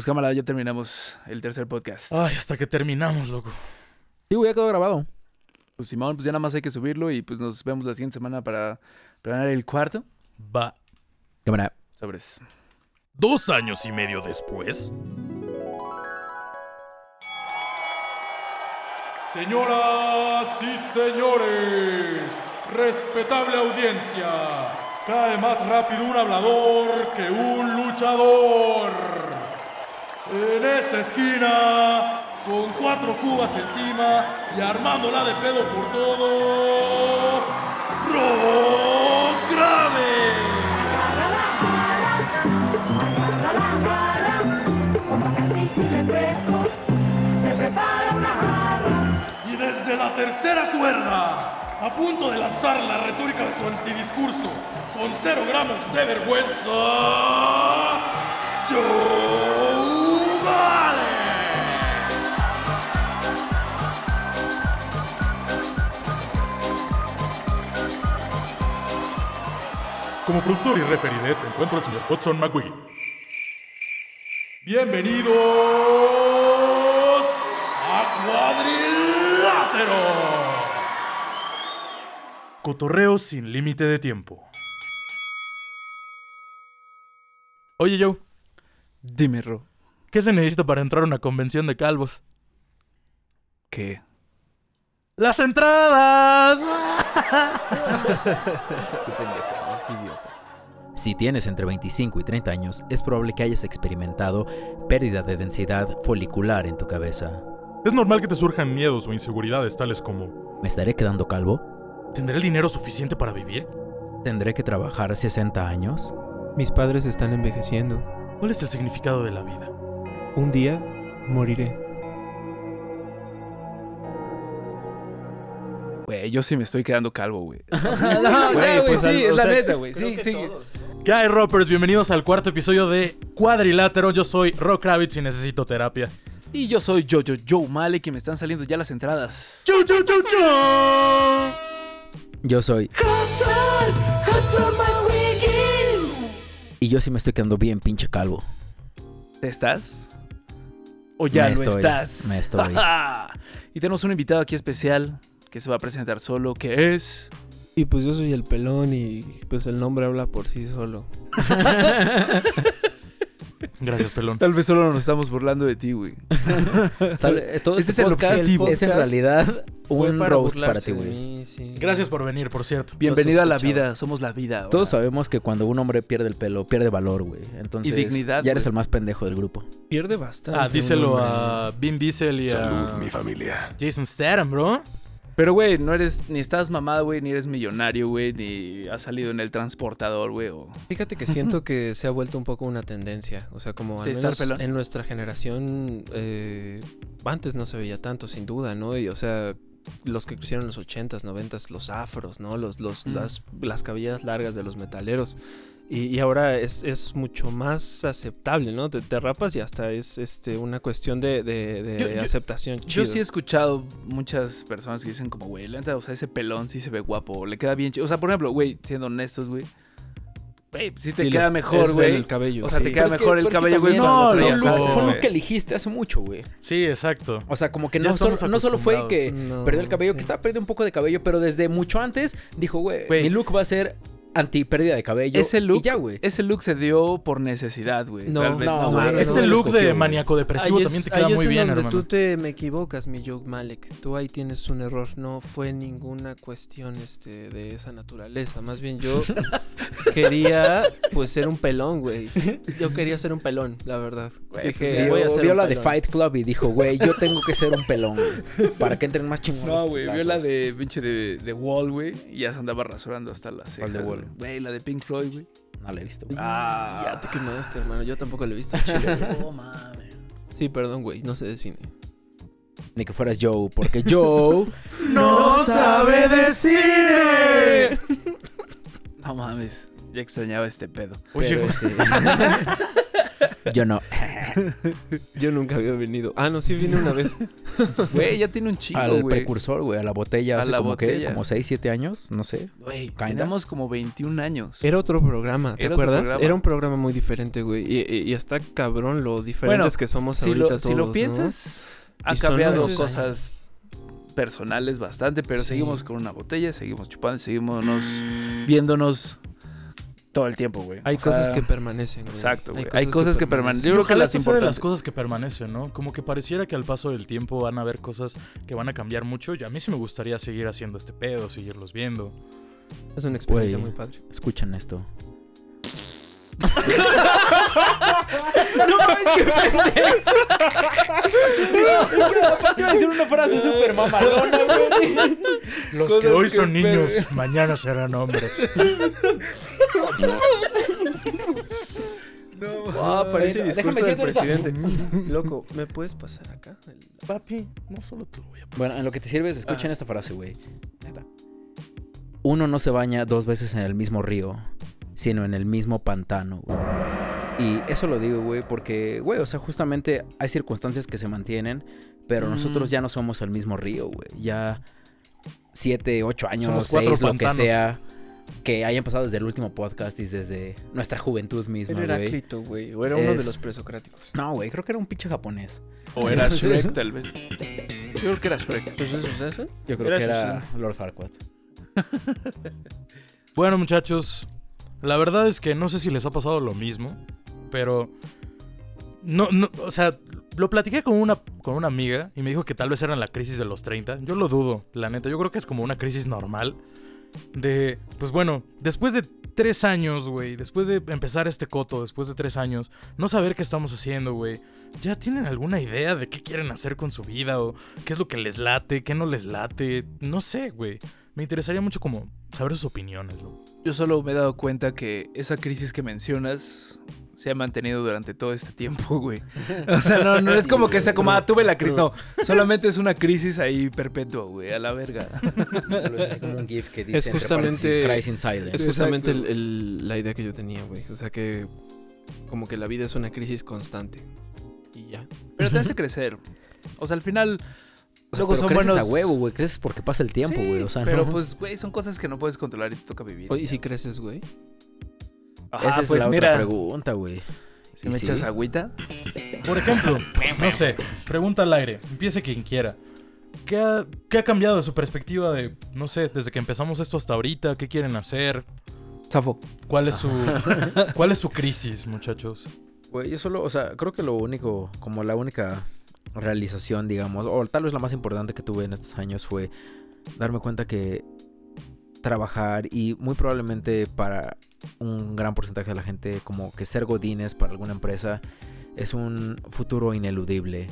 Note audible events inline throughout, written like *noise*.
Pues cámara, ya terminamos el tercer podcast. Ay, hasta que terminamos, loco. Sí, güey, ya quedó grabado. Pues Simón, pues ya nada más hay que subirlo y pues nos vemos la siguiente semana para planear el cuarto. Va. Cámara. Sobres. Dos años y medio después. Señoras y señores, respetable audiencia, cae más rápido un hablador que un luchador. En esta esquina, con cuatro cubas encima y armándola de pedo por todo, Rock Grave. Y desde la tercera cuerda, a punto de lanzar la retórica de su antidiscurso, con cero gramos de vergüenza, Joe Como productor y referee de este encuentro, el señor Hudson McQueen. Bienvenidos a Cuadrilátero. Cotorreo sin límite de tiempo. Oye, Joe, Dime, Ro. ¿qué se necesita para entrar a una convención de calvos? ¿Qué? ¡Las entradas! *laughs* Qué pendejo, es que idiota. Si tienes entre 25 y 30 años, es probable que hayas experimentado pérdida de densidad folicular en tu cabeza. Es normal que te surjan miedos o inseguridades tales como ¿Me estaré quedando calvo? ¿Tendré el dinero suficiente para vivir? ¿Tendré que trabajar 60 años? Mis padres están envejeciendo. ¿Cuál es el significado de la vida? Un día moriré. Güey, yo sí me estoy quedando calvo, güey. *laughs* no, Güey, güey, pues, sí, al- es la sea, neta, güey. Sí, sí. ¿Qué hay, Roppers? Bienvenidos al cuarto episodio de Cuadrilátero. Yo soy Rock Kravitz y necesito terapia. Y yo soy Jojo Joe Male, que me están saliendo ya las entradas. ¡Chu, chu, chu, chu! Yo soy. Y yo sí me estoy quedando bien pinche calvo. ¿Te estás? ¿O ya Me no estoy, estás? me estoy. *laughs* y tenemos un invitado aquí especial que se va a presentar solo, que es... Y pues yo soy el pelón y pues el nombre habla por sí solo. *laughs* Gracias, pelón. Tal vez solo nos estamos burlando de ti, güey. *laughs* Tal- eh, todo este es el podcast objetivo. es en realidad un roast para ti, güey. sí. Gracias por venir, por cierto. Bienvenido a la vida, somos la vida. ahora. Todos sabemos que cuando un hombre pierde el pelo, pierde valor, güey. Entonces, dignidad, ya eres güey. el más pendejo del grupo. Pierde bastante. Ah, díselo a Vin Diesel y a familia. Jason Statham, bro. Pero, güey, no eres, ni estás mamado, güey, ni eres millonario, güey, ni has salido en el transportador, güey. o- Fíjate que siento que se ha vuelto un poco una tendencia. O sea, como al ¿De estar menos en nuestra generación, eh, antes no se veía tanto, sin duda, ¿no? Y o sea, los que crecieron en los 80s, 90s, los afros, ¿no? Los, los, Mm. las, las cabellas largas de los metaleros. Y, y ahora es, es mucho más aceptable, ¿no? Te, te rapas y hasta es este una cuestión de, de- de Yo- yo- aceptación. Yo chido. sí he escuchado muchas personas que dicen como, güey, la o sea, ese pelón sí se ve guapo, le queda bien chido. O sea, por ejemplo, güey, siendo honestos, güey, güey, sí te Y queda lo- mejor, güey. el cabello. O sea, sí. te queda Pero es que- mejor el pero es que cabello, güey. no, traías lo- algo, fue lo que elegiste hace mucho, güey. Sí, exacto. O sea, como que no solo, no solo fue que No, perdió el cabello, sí. que estaba perdiendo un poco de cabello, pero desde mucho antes dijo, Güey. mi look va a ser anti pérdida de cabello. Ese look, y ya, güey. ese look se dio por necesidad, güey. No, Realmente, no, güey. Ese no, look lo de maníaco depresivo Ahí también es- te queda ahí es muy en bien, donde hermano. tú te me equivocas, mi Joke Malek. Tú ahí tienes un error. No fue ninguna cuestión este de esa naturaleza. Más bien yo *laughs* quería pues ser un pelón, güey. Yo quería ser un pelón, la verdad. Güey, Dije, pues, Vio, voy a ser vio un la de. Fight Club y dijo, güey, yo tengo que ser un pelón, güey, para que entren más chingones. No, güey, vio la de pinche de, de Wall, güey, y ya se andaba rasurando hasta las cejas. Güey. Güey, la de Pink Floyd, güey. No la he visto, güey. Ah, ya te quemaste, hermano. Yo tampoco lo he visto Chile. No *laughs* mames. Sí, perdón, güey. No sé de cine. Ni que fueras Joe, porque Joe... *laughs* ¡No sabe de cine! *laughs* No mames. Ya extrañaba este pedo. Oye, pero, este, Yo no. *laughs* Yo nunca había venido. Ah, no, sí vine una vez. *laughs* Güey, ya tiene un chingo, Al güey. precursor, güey, a la botella. A hace la como que, botella. como 6, 7 años, no sé. Güey, tenemos como 21 años. Era otro programa, ¿te Era otro acuerdas? programa. Era un programa muy diferente, güey. Y, y, y está cabrón lo diferentes Bueno, que somos si ahorita lo, todos, si lo ¿no? piensas, ha Y son cambiado cosas personales bastante, pero Sí. seguimos con una botella, seguimos chupando, seguimos viéndonos todo el tiempo, güey. Hay O sea, cosas que permanecen, güey. Exacto, güey. Hay cosas que permanecen. Yo creo que las sea de las importantes. cosas que permanecen, ¿no? Como que pareciera que al paso del tiempo van a haber cosas que van a cambiar mucho. Y a mí sí me gustaría seguir haciendo este pedo, seguirlos viendo. Es una experiencia Güey. muy padre. Escuchen esto. *laughs* Te iba a decir una frase súper mamalona, güey. Los que Cosas hoy que son niños, mañana serán hombres. Ah, parece Bueno, discurso déjame del presidente. Loco, ¿me puedes pasar acá? El- Papi, no solo te lo voy a Bueno, en lo que te sirves, escuchen Ah. esta frase, güey. Neta. Uno no se baña dos veces en el mismo río, sino en el mismo pantano, güey. Y eso lo digo, güey, porque, güey, o sea, justamente hay circunstancias que se mantienen, pero Mm. nosotros ya no somos el mismo río, güey. Ya siete, ocho años, seis, lo que pantanos. sea, que hayan pasado desde el último podcast y desde nuestra juventud misma, Era güey. Heráclito, güey. O era uno de los presocráticos. No, güey, creo que era un pinche japonés. O era. *laughs* Shrek, tal vez. Yo creo que era Shrek. ¿Pues eso es eso? Yo creo Era que era Lord Farquaad. *laughs* Bueno, muchachos, la verdad es que no sé si les ha pasado lo mismo, pero no, no, o sea, lo platiqué con una, con una amiga y me dijo que tal vez era la crisis de los 30. Yo lo dudo, la neta. Yo creo que es como una crisis normal. De, pues bueno, después de tres años, güey, después de empezar este coto, después de tres años, no saber qué estamos haciendo, güey. ¿Ya tienen alguna idea de qué quieren hacer con su vida o qué es lo que les late, qué no les late? No sé, güey. Me interesaría mucho como saber sus opiniones, loco. Yo solo me he dado cuenta que esa crisis que mencionas se ha mantenido durante todo este tiempo, *laughs* güey. O sea, no, no es como que sea como, ah, tuve la crisis. No, solamente es una crisis ahí perpetua, güey, a la verga. *laughs* Solo es como un gif que dice Es justamente- Cries in silence. Es justamente el- el- la idea que yo tenía, güey. O sea que como que la vida es una crisis constante. Y ya. Pero te hace *laughs* crecer. O sea, al final, O sea, luego pero son creces buenos. a huevo, güey. Creces porque pasa el tiempo, Sí, güey. O sea, pero no. pues, güey, son cosas que no puedes controlar y te toca vivir. Oye, ¿y si creces, güey? Ajá, Esa es pues la mira, otra pregunta, güey. si ¿Y me sí? echas agüita. Por ejemplo, no sé, pregunta al aire, empiece quien quiera. ¿Qué ha, qué ha cambiado de su perspectiva de, no sé, desde que empezamos esto hasta ahorita? ¿Qué quieren hacer? Zafo. ¿Cuál es su, *laughs* cuál es su crisis, muchachos? Güey, yo solo, o sea, creo que lo único, como la única realización, digamos, o tal vez la más importante que tuve en estos años fue darme cuenta que trabajar y muy probablemente para un gran porcentaje de la gente como que ser godines para alguna empresa es un futuro ineludible.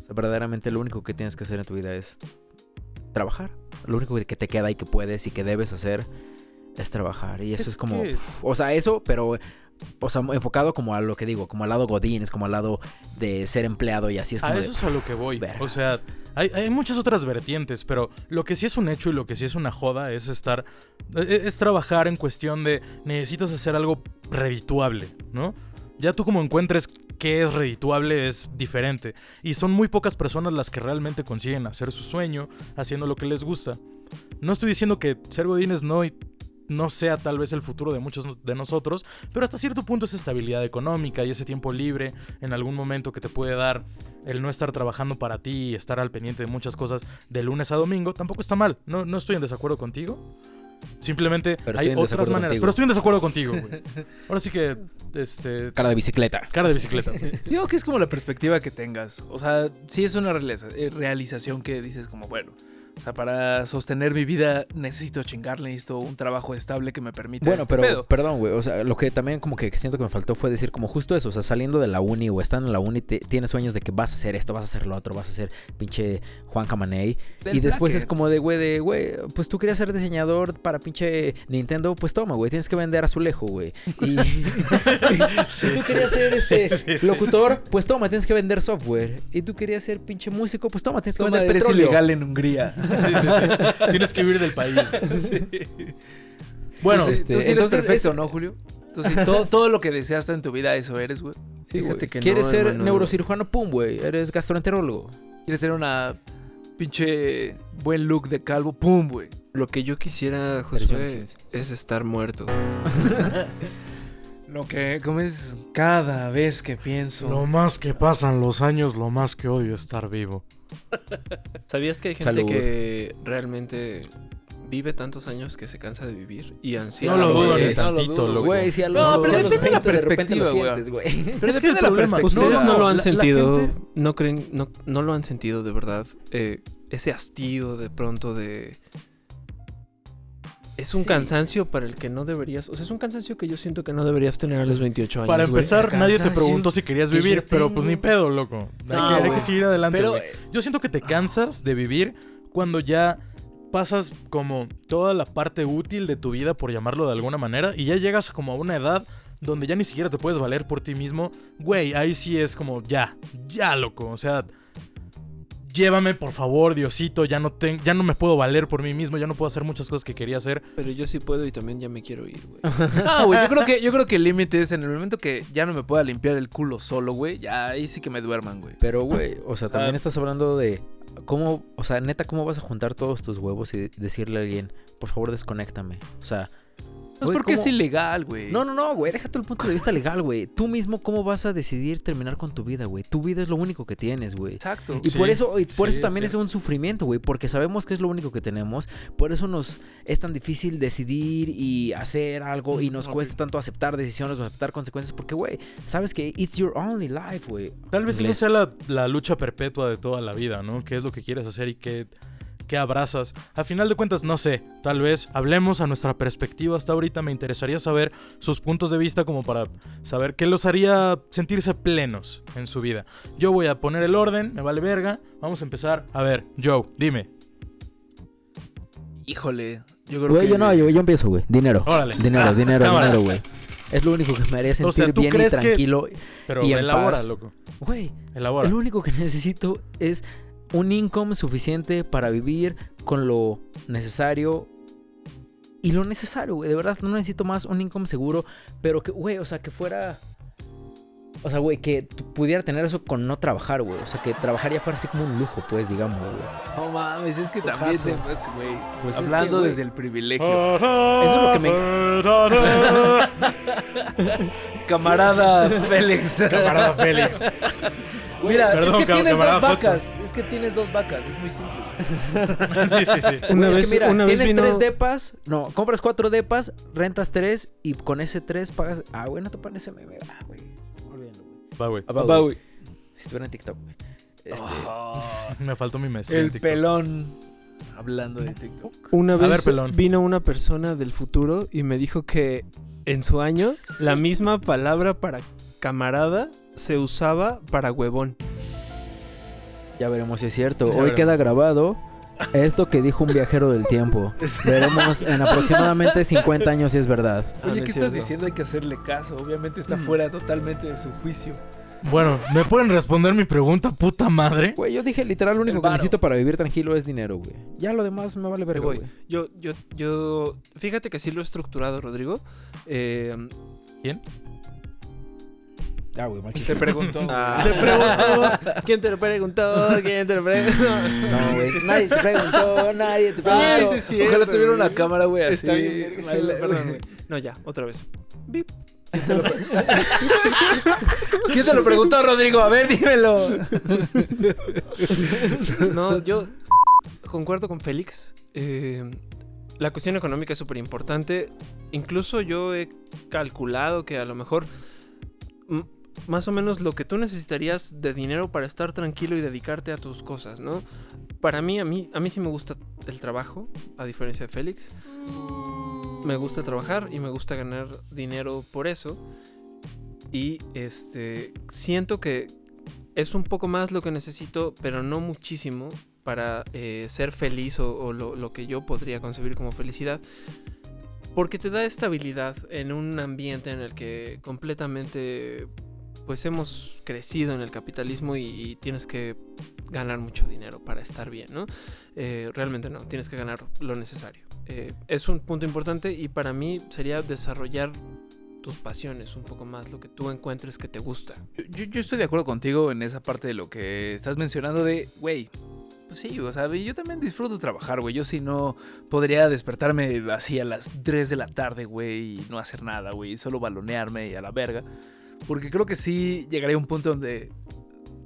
O sea, verdaderamente lo único que tienes que hacer en tu vida es trabajar. Lo único que te queda y que puedes y que debes hacer es trabajar. Y eso es, como... que- O sea, eso, pero... O sea, enfocado como a lo que digo, como al lado godín, es como al lado de ser empleado y así es como a de- eso es a lo que voy. verga. O sea, hay, hay muchas otras vertientes, pero lo que sí es un hecho y lo que sí es una joda es estar. Es, es trabajar en cuestión de necesitas hacer algo redituable, ¿no? Ya tú como encuentres qué es redituable es diferente. Y son muy pocas personas las que realmente consiguen hacer su sueño haciendo lo que les gusta. No estoy diciendo que ser godines no, no sea tal vez el futuro de muchos de nosotros, pero hasta cierto punto es estabilidad económica y ese tiempo libre en algún momento que te puede dar el no estar trabajando para ti y estar al pendiente de muchas cosas de lunes a domingo, tampoco está mal. No, no estoy en desacuerdo contigo. Simplemente hay otras maneras. contigo. Pero estoy en desacuerdo contigo, güey. *laughs* Ahora sí que. Este, Cara de bicicleta. cara de bicicleta. *laughs* Digo que es como la perspectiva que tengas. O sea, sí es una eh, realización que dices como, bueno, o sea, para sostener mi vida necesito chingarle, necesito un trabajo estable que me permita Bueno, este pero pedo. perdón, güey. O sea, lo que también como que siento que me faltó fue decir como justo eso. O sea, saliendo de la uni o estando en la uni, te- tienes sueños de que vas a hacer esto, vas a hacer lo otro, vas a ser pinche Juan Camaney. Del y después plaque. es como de, güey, de, güey, pues tú querías ser diseñador para pinche Nintendo, pues toma, güey, tienes que vender azulejo, güey. Y *laughs* si tú querías ser este locutor, pues toma, tienes que vender software. Y tú querías ser pinche músico, pues toma, tienes que Toma, vender petróleo. ilegal en Hungría. *laughs* Tienes que huir del país. *laughs* Bueno, tú, este, tú sí eres entonces perfecto, es- ¿no, Julio? Tú sí, todo, todo lo que deseaste en tu vida, eso eres, güey. Sí, güey. Que ¿Quieres no, ser hermano. neurocirujano? Pum, güey. Eres gastroenterólogo. Quieres ser una pinche buen look de calvo, pum, güey. Lo que yo quisiera, ciencia. es estar muerto. *laughs* Lo que, ¿cómo es? Cada vez que pienso. Lo más que pasan los años, lo más que odio estar vivo. *laughs* ¿Sabías que hay gente Salud. que realmente vive tantos años que se cansa de vivir? Y ansía. No lo dudo ni no lo tantito, dudo, loco. Güey, si a los, No, pero si a los depende de la 20 de repente lo perspectiva, sientes, güey. Pero Es depende que el de la problema- perspectiva. ¿Ustedes no lo la- han la sentido? gente- ¿No creen? No, no lo han sentido de verdad? Eh, ese hastío de pronto de... Es un Sí. cansancio para el que no deberías... O sea, es un cansancio que yo siento que no deberías tener a los 28 años, Para empezar, nadie te preguntó si querías vivir, pero pues ni pedo, loco. Hay, No, que, hay que güey. seguir adelante, Pero, güey. Yo siento que te cansas de vivir cuando ya pasas como toda la parte útil de tu vida, por llamarlo de alguna manera, y ya llegas como a una edad donde ya ni siquiera te puedes valer por ti mismo. Güey, ahí sí es como ya, ya, loco. O sea, llévame, por favor, Diosito. Ya no, ten- ya no me puedo valer por mí mismo, ya no puedo hacer muchas cosas que quería hacer. Pero yo sí puedo y también ya me quiero ir, güey. *laughs* No, güey, yo creo que, yo creo que el límite es en el momento que ya no me pueda limpiar el culo solo, güey. Ya ahí sí que me duerman, güey. Pero, güey, o sea, también Ah. estás hablando de cómo, o sea, neta, cómo vas a juntar todos tus huevos y decirle a alguien, por favor, desconéctame. O sea, Pues Güey, porque ¿cómo? es ilegal, güey. no, no, no, güey, déjate el punto de vista legal, güey. Tú mismo, ¿cómo vas a decidir terminar con tu vida, güey? Tu vida es lo único que tienes, güey. Exacto. Y Sí, por eso, y por sí, eso también es es un sufrimiento, güey, porque sabemos que es lo único que tenemos, por eso nos es tan difícil decidir y hacer algo y nos cuesta tanto aceptar decisiones o aceptar consecuencias, porque, güey, sabes que it's your only life, güey. Tal vez esa sea la, la lucha perpetua de toda la vida, ¿no? ¿Qué es lo que quieres hacer y qué, qué abrazas? A final de cuentas, no sé. Tal vez hablemos a nuestra perspectiva hasta ahorita. Me interesaría saber sus puntos de vista como para saber qué los haría sentirse plenos en su vida. Yo voy a poner el orden, me vale verga. Vamos a empezar. A ver, Joe, dime. Híjole, yo creo Güey, que... yo no, yo, yo empiezo, güey. Dinero. Órale. Dinero, Ah, *laughs* dinero, cámara. dinero, güey. Es lo único que me haría sentir O sea, ¿tú bien y que- tranquilo. Pero y en elabora, paz. loco. Güey, Elabora. lo único que *laughs* necesito es un income suficiente para vivir con lo necesario. Y lo necesario, güey. De verdad, no necesito más un income seguro. Pero que, güey, o sea, que fuera. O sea, güey, que pudiera tener eso con no trabajar, güey. O sea, que trabajar ya fuera así como un lujo, pues, digamos, güey. No mames, es que también te... güey, Pues es hablando que, güey, desde el privilegio. Eso es lo que me... *laughs* Camarada Félix. Camarada Félix. *laughs* Mira, Perdón, es que tienes dos Hudson. vacas. Es que tienes dos vacas, es muy simple. *laughs* sí, sí, sí. *laughs* Una Güey, es vez, que mira, una vez tienes vino... tres depas, no, compras cuatro depas, rentas tres y con ese tres pagas. Ah, güey, no te parece meme. Ah, güey. Olvídalo, güey. Va, güey. Papá, güey. Si estuviera en TikTok, güey. Este, *laughs* Me faltó mi maestría. El pelón. Hablando de TikTok. Una vez vino una persona del futuro y me dijo que en su año la misma palabra para camarada se usaba para huevón. ya veremos si es cierto. Ya Hoy veremos. queda grabado esto que dijo un viajero del tiempo. *laughs* Veremos en aproximadamente 50 años si es verdad. Ah, Oye, ¿qué cierto. estás diciendo? Hay que hacerle caso. Obviamente está Mm. fuera totalmente de su juicio. Bueno, ¿me pueden responder mi pregunta, puta madre? Güey, yo dije literal lo único que necesito para vivir tranquilo es dinero, güey. Ya lo demás me vale verga, voy. güey. Yo, yo, yo, fíjate que sí lo he estructurado, Rodrigo. Eh, Ah, güey, mal Te chiste. preguntó. *laughs* Ah. Te preguntó. ¿Quién te lo preguntó? ¿Quién te lo preguntó? *laughs* No, güey. Nadie te preguntó, nadie te Ay, preguntó. sí es cierto, Ojalá tuviera una cámara, güey, así. Está bien, sí, perdón, güey. No, ya, otra vez. *laughs* ¿Quién te lo preguntó, Rodrigo? A ver, dímelo. No, yo concuerdo con Félix. Eh, la cuestión económica es súper importante. Incluso yo he calculado que a lo mejor más o menos lo que tú necesitarías de dinero para estar tranquilo y dedicarte a tus cosas, ¿no? Para mí, a mí, a mí sí me gusta el trabajo, a diferencia de Félix. Me gusta trabajar y me gusta ganar dinero por eso. Y este siento que es un poco más lo que necesito, pero no muchísimo para eh, ser feliz o, o lo, lo que yo podría concebir como felicidad. Porque te da estabilidad en un ambiente en el que completamente pues hemos crecido en el capitalismo y, y tienes que ganar mucho dinero para estar bien, ¿no? Eh, realmente no, tienes que ganar lo necesario. Eh, es un punto importante y para mí sería desarrollar tus pasiones un poco más, lo que tú encuentres que te gusta. Yo, yo- estoy de acuerdo contigo en esa parte de lo que estás mencionando de, güey, pues sí, o sea, yo también disfruto trabajar, güey. Yo sí no podría despertarme así a las 3 de la tarde, güey, y no hacer nada, güey, solo balonearme y a la verga. Porque creo que sí llegaría a un punto donde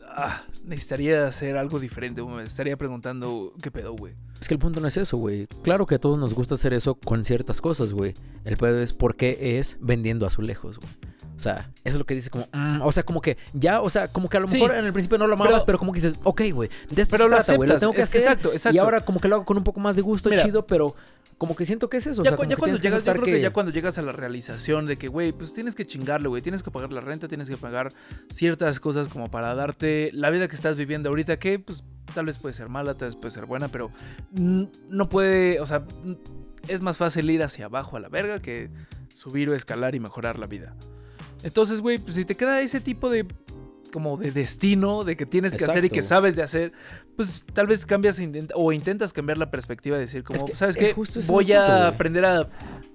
ah, necesitaría hacer algo diferente. Me estaría preguntando, ¿qué pedo, güey? Es que el punto no es eso, güey. Claro que a todos nos gusta hacer eso con ciertas cosas, güey. El pedo es por qué es vendiendo azulejos, güey. O sea, eso es lo que dices como, mm, o sea, como que ya, o sea, como que a lo Sí. mejor en el principio no lo amabas, pero, Pero- como que dices, ok, güey, de esto Pero lo trata, güey, lo aceptas, tengo que es hacer. exacto, exacto. Y ahora como que lo hago con un poco más de gusto, Mira. chido, pero como que siento que es eso. o Ya, sea, cu- como ya que cuando llegas, yo creo que... ya cuando llegas a la realización de que, güey, pues tienes que chingarle, güey, tienes que pagar la renta, tienes que pagar ciertas cosas como para darte la vida que estás viviendo ahorita, que pues tal vez puede ser mala, tal vez puede ser buena, pero no puede, o sea, es más fácil ir hacia abajo a la verga que subir o escalar y mejorar la vida. Entonces, güey, pues si te queda ese tipo de como de destino, de que tienes que hacer y que sabes de hacer, pues tal vez cambias intenta- o intentas cambiar la perspectiva de decir como, Es que ¿sabes es qué? justo Voy a aprender a,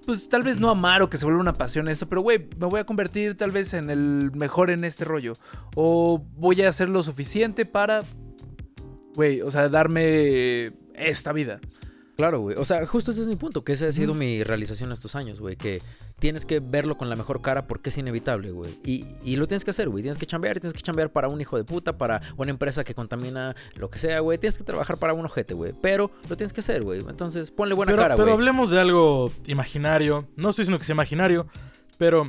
pues tal vez no amar o que se vuelva una pasión esto, pero güey, me voy a convertir tal vez en el mejor en este rollo. O voy a hacer lo suficiente para, güey, o sea, darme esta vida. Claro, güey. O sea, justo ese es mi punto, que esa ha sido mi realización estos años, güey. Que tienes que verlo con la mejor cara porque es inevitable, güey. Y, y lo tienes que hacer, güey. Tienes que chambear, y tienes que chambear para un hijo de puta, para una empresa que contamina lo que sea, güey. Tienes que trabajar para un ojete, güey. Pero lo tienes que hacer, güey. Entonces, ponle buena pero, cara, pero güey. hablemos de algo imaginario. No estoy diciendo que sea imaginario, pero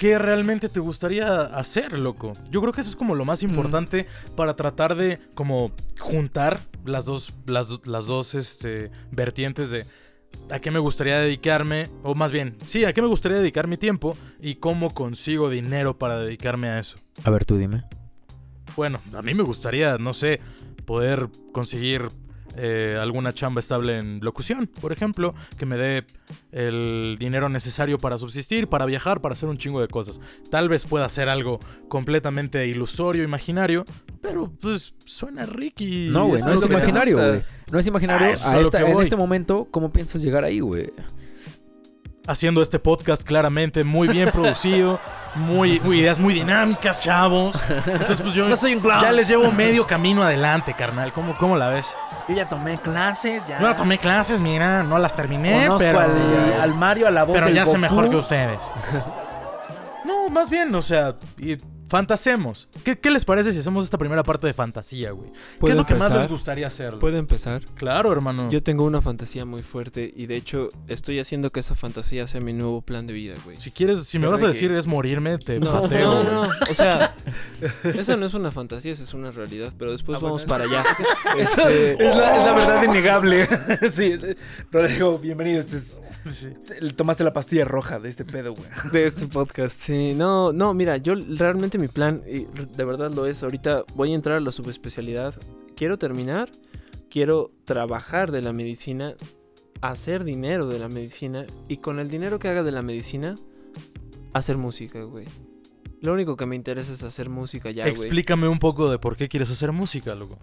¿qué realmente te gustaría hacer, loco? Yo creo que eso es como lo más importante para tratar de como juntar las dos, las, do- las dos este, vertientes de a qué me gustaría dedicarme, o más bien, sí, a qué me gustaría dedicar mi tiempo y cómo consigo dinero para dedicarme a eso. A ver, tú dime. Bueno, a mí me gustaría, no sé, poder conseguir eh, alguna chamba estable en locución, por ejemplo, que me dé el dinero necesario para subsistir, para viajar, para hacer un chingo de cosas. Tal vez pueda hacer algo completamente ilusorio, imaginario, pero pues suena Ricky. No, güey, no es imaginario, güey. No es imaginario. Ah, eso es que en este momento, ¿cómo piensas llegar ahí, güey? Haciendo este podcast claramente muy bien *laughs* producido, muy, muy ideas muy dinámicas, chavos. Entonces, pues yo No soy un clown. ya les llevo medio camino adelante, carnal. ¿Cómo, cómo la ves? Yo ya tomé clases, ya. No tomé clases, mira, no las terminé, Conozco pero, al, al Mario, a la voz pero del ya sé mejor que ustedes. *laughs* No, más bien, o sea, y fantasemos. ¿Qué, qué les parece si hacemos esta primera parte de fantasía, güey? ¿Qué ¿Puedo es lo que más les gustaría hacer? ¿Puedo empezar? Claro, hermano. Yo tengo una fantasía muy fuerte y de hecho estoy haciendo que esa fantasía sea mi nuevo plan de vida, güey. Si quieres, si me Pero vas a de decir que- es morirme, te No, pateo, no, güey. no, o sea, *laughs* eso no es una fantasía, esa es una realidad, pero después Ah, vamos para allá. Este, *laughs* es, la, es la *laughs* verdad innegable. sí, es- Rodrigo, bienvenido. Este es- Sí. tomaste la pastilla roja de este pedo, güey. de este podcast. Sí, no, no, mira, yo realmente mi plan, y de verdad lo es, ahorita voy a entrar a la subespecialidad, quiero terminar, quiero trabajar de la medicina, hacer dinero de la medicina y con el dinero que haga de la medicina, hacer música, güey. Lo único que me interesa es hacer música ya, güey. Explícame un poco de por qué quieres hacer música, loco.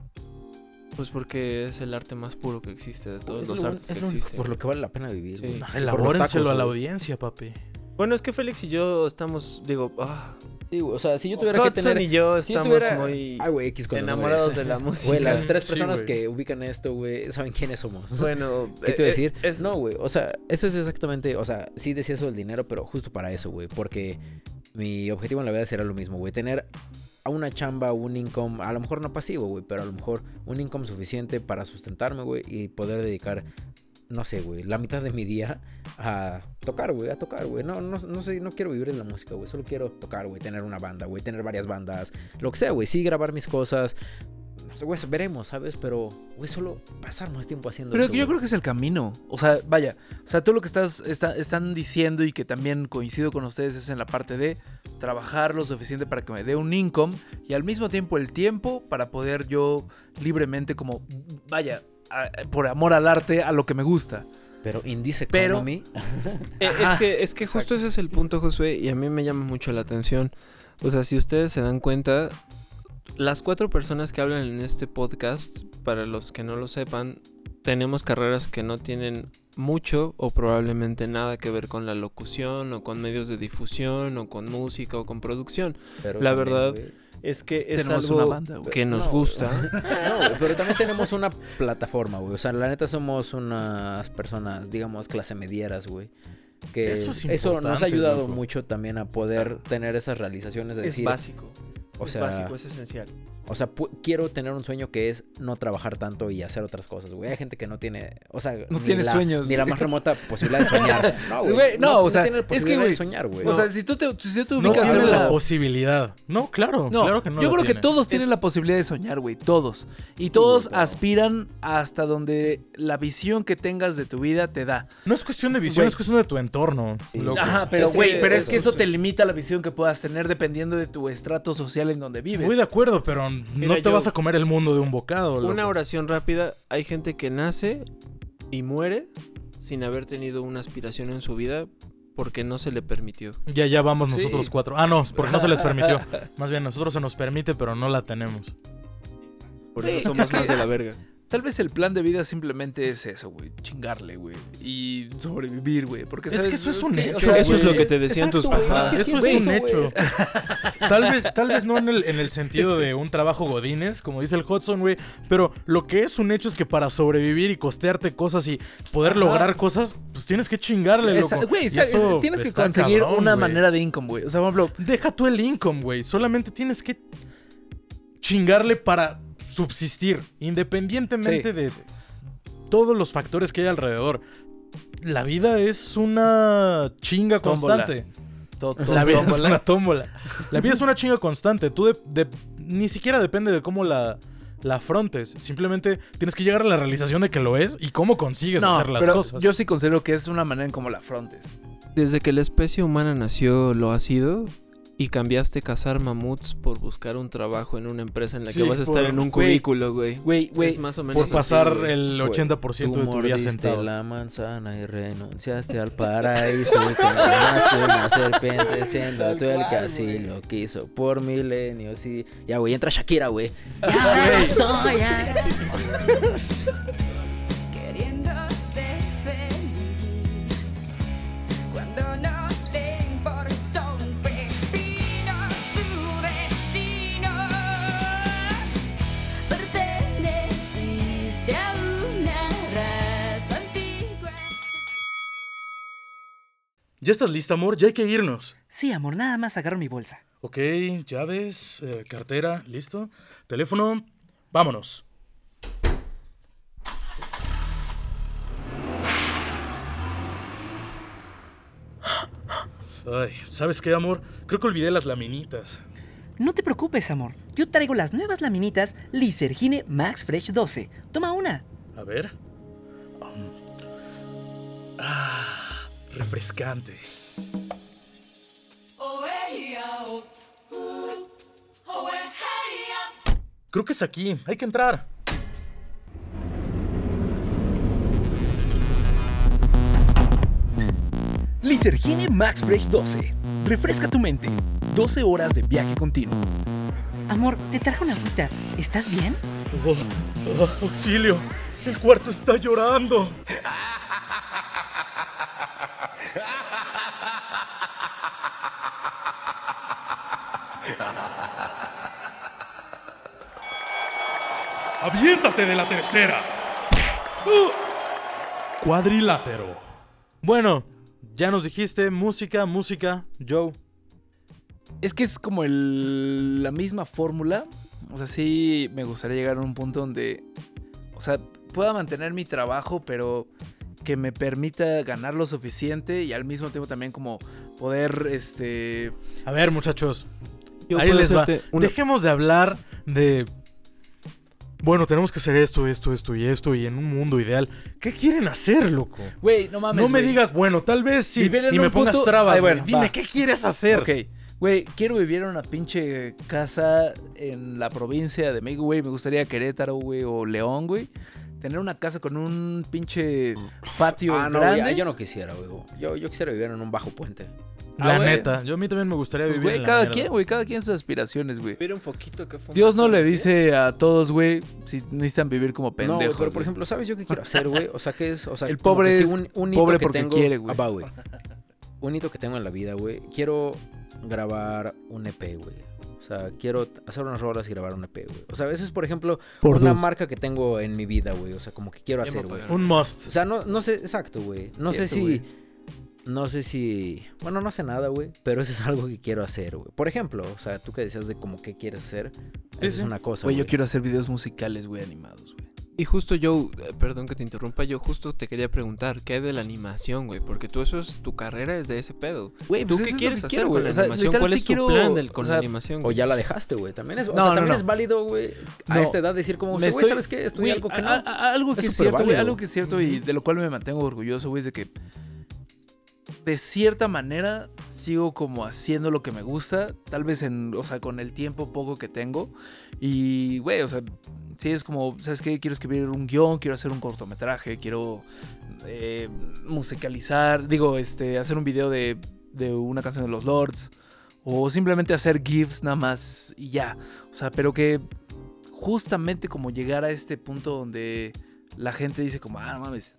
Pues porque es el arte más puro que existe de todos Es los lo- artes es que lo existen. Por lo que vale la pena vivir, Sí. güey. No, los Elabórenselo tacos, a la audiencia, papi. Bueno, es que Félix y yo estamos, digo, ah, Sí, güey. O sea, si yo tuviera que Hudson tener... y yo si yo estamos tuviera- muy Ay, güey, X con enamorados de la *laughs* música. Güey, las tres personas que ubican esto, güey, saben quiénes somos. *laughs* Bueno, ¿Qué te voy a eh, decir? eh, es- No, güey, o sea, eso es exactamente, o sea, sí decía eso del dinero, pero justo para eso, güey, porque mi objetivo en la vida será lo mismo, güey, tener a una chamba, un income, a lo mejor no pasivo, güey, pero a lo mejor un income suficiente para sustentarme, güey, y poder dedicar, no sé, güey, la mitad de mi día a tocar, güey, a tocar, güey. No, no, no sé, no quiero vivir de la música, güey, solo quiero tocar, güey, tener una banda, güey, tener varias bandas, lo que sea, güey, sí grabar mis cosas. No sé, güey, veremos, ¿sabes? Pero, güey, solo pasar más tiempo haciendo Pero eso. yo creo que es el camino. O sea, vaya. O sea, todo lo que estás, está- están diciendo y que también coincido con ustedes es en la parte de trabajar lo suficiente para que me dé un income y al mismo tiempo el tiempo para poder yo libremente como, vaya, a- por amor al arte, a lo que me gusta. Pero Indice Pero- Economy. *laughs* Eh, es que, es que justo ese es el punto, Josué, y a mí me llama mucho la atención. O sea, si ustedes se dan cuenta, las cuatro personas que hablan en este podcast, para los que no lo sepan, tenemos carreras que no tienen mucho o probablemente nada que ver con la locución o con medios de difusión o con música o con producción. Pero La también, verdad, güey, Es que es Tenemos algo una banda, que nos No, gusta. No, pero también tenemos una plataforma, güey. O sea, la neta somos unas personas, digamos, clase medieras, güey. Que Eso es eso nos ha ayudado loco. mucho también a poder tener esas realizaciones de Es decir, básico. o es sea, básico, es esencial. O sea, quiero tener un sueño que es no trabajar tanto y hacer otras cosas, güey. Hay gente que no tiene, o sea, No ni tiene la- sueños, ni la más remota posibilidad de soñar. *laughs* No, güey. Güey, no, o sea, tiene la es que, güey, de soñar, güey. O sea, si tú te, si tú te No ubicas tiene en la posibilidad. No, claro, No, claro que no. yo creo que todos tienen Es- la posibilidad de soñar, güey, todos. Y todos güey, aspiran hasta donde la visión que tengas de tu vida te da. No es cuestión de visión, Güey. es cuestión de tu entorno. Sí. loco. Ajá, pero Sí, sí, güey, pero es que eso te limita la visión que puedas tener dependiendo de tu estrato social en donde vives. Voy de acuerdo, pero no te yo- vas a comer el mundo de un bocado. loco. Una oración rápida. Hay gente que nace y muere sin haber tenido una aspiración en su vida porque no se le permitió. Ya, ya vamos Sí. nosotros cuatro. Ah, no, porque no se les permitió. *laughs* Más bien, nosotros se nos permite, pero no la tenemos. Por eso somos más de la verga. Tal vez el plan de vida simplemente es eso, güey. Chingarle, güey. Y sobrevivir, güey. Porque Es ¿sabes? que eso es un hecho, Eso es lo que te decían tus Exacto, papás. es que sí Eso es un hecho. es- *laughs* Tal vez, tal vez no en el, en el sentido de un trabajo godines, como dice el Hudson, güey. Pero lo que es un hecho es que para sobrevivir y costearte cosas y poder Ajá. lograr cosas, pues tienes que chingarle, loco. Güey, Y o sea, eso es- tienes que conseguir cabrón, una manera de income, güey. O sea, por ejemplo, Deja tú el income, güey. Solamente tienes que chingarle para subsistir, independientemente Sí. de todos los factores que hay alrededor. La vida es una chinga Tómbola. constante. to- La vida es una tómbola. *laughs* La vida es una chinga constante. Tú de- de- ni siquiera depende de cómo la, la afrontes. Simplemente tienes que llegar a la realización de que lo es y cómo consigues No, hacer las pero cosas. yo sí considero que es una manera en cómo la afrontes. Desde que la especie humana nació, lo ha sido. Y cambiaste cazar mamuts por buscar un trabajo en una empresa en la Sí, que vas a estar por- en un cubículo, güey. Güey, güey. Es más o menos por así, pasar güey. el Güey, 80% Tú de tu vida mordiste sentado. la manzana y renunciaste al paraíso y tomaste una serpiente siendo tú el que así lo quiso por milenios y... Ya, güey, entra Shakira, güey. Queriendo *laughs* ¿Ya estás lista, amor? Ya hay que irnos. Sí, amor, nada más agarro mi bolsa. Ok, llaves, eh, cartera, listo. Teléfono, vámonos. Ay, ¿sabes qué, amor? Creo que olvidé las laminitas. No te preocupes, amor. Yo traigo las nuevas laminitas Lisergine Max Fresh 12. Toma una. A ver. Um, ah, refrescante. Creo que es aquí. Hay que entrar. Lisergine Max Fresh 12. Refresca tu mente. 12 horas de viaje continuo. Amor, te traje una agüita. ¿Estás bien? Oh, oh, auxilio. El cuarto está llorando. ¡Aviéntate de la tercera! Cuadrilátero. Bueno, ya nos dijiste música, música, Joe. Es que es como el- la misma fórmula. O sea, sí me gustaría llegar a un punto donde, o sea, pueda mantener mi trabajo, pero que me permita ganar lo suficiente y al mismo tiempo también como poder, este... A ver, muchachos. Yo Ahí les va. una- Dejemos de hablar de. Bueno, tenemos que hacer esto, esto, esto y esto y en un mundo ideal. ¿Qué quieren hacer, loco? Güey, no mames. no me digas, bueno, tal vez sí. Vivir en Y me un pongas puto- trabas. Ay, güey. bueno, Dime, va. ¿qué quieres hacer? Ok. Güey, quiero vivir en una pinche casa en la provincia de México, güey. Me gustaría Querétaro, güey, o León, güey. Tener una casa con un pinche patio Ah, no, güey, yo no quisiera, güey. Yo, yo quisiera vivir en un bajo puente. Ah, La neta, yo a mí también me gustaría Pues, vivir güey, en la cada mierda. quien, güey, cada quien sus aspiraciones, güey. Un foquito que fuma Dios no le días. dice a todos, güey, si necesitan vivir como No, pendejos. güey, pero por güey. ejemplo, ¿sabes yo qué quiero hacer, güey? O sea, que es, o sea, El pobre es un, un hito pobre que porque tengo, quiere, güey. Ah, güey. Un hito que tengo en la vida, güey. Quiero grabar un EP, güey. O sea, quiero hacer unas rolas y grabar un EP, güey. O sea, eso es, por ejemplo, Por una dos. marca que tengo en mi vida, güey. O sea, como que quiero hacer, güey. Un must. O sea, no, no sé, exacto, güey. No sé si. No sé si. Bueno, no sé nada, güey. Pero eso es algo que quiero hacer, güey. Por ejemplo, o sea, tú que decías de como qué quieres hacer. Eso es sí. una cosa. Güey, yo quiero hacer videos musicales, güey, animados, güey. Y justo yo, eh, perdón que te interrumpa, yo justo te quería preguntar, ¿qué hay de la animación, güey? Porque tú eso es, tu carrera es de ese pedo. Güey, ¿Tú pues eso qué es lo quieres hacer quiero, con güey. la O sea, animación? ¿Cuál sí es tu quiero- plan del, con o la sea, animación? O güey? ya la dejaste, güey. También es, o No, sea, no, también no. es válido, güey. A No. esta edad decir como, güey, estoy- ¿sabes qué? Estudié algo que a- no. a- a- algo que Es es, cierto, güey. Algo que es cierto y de lo cual me mantengo orgulloso, güey, es de que de cierta manera sigo como haciendo lo que me gusta, tal vez en, o sea, con el tiempo poco que tengo. Y, güey, o sea, sí es como, ¿sabes qué? Quiero escribir un guion, quiero hacer un cortometraje, quiero eh, musicalizar, digo, este, hacer un video de, de una canción de los Lords. O simplemente hacer GIFs nada más y ya. O sea, pero que justamente como llegar a este punto donde la gente dice como, ah, no mames.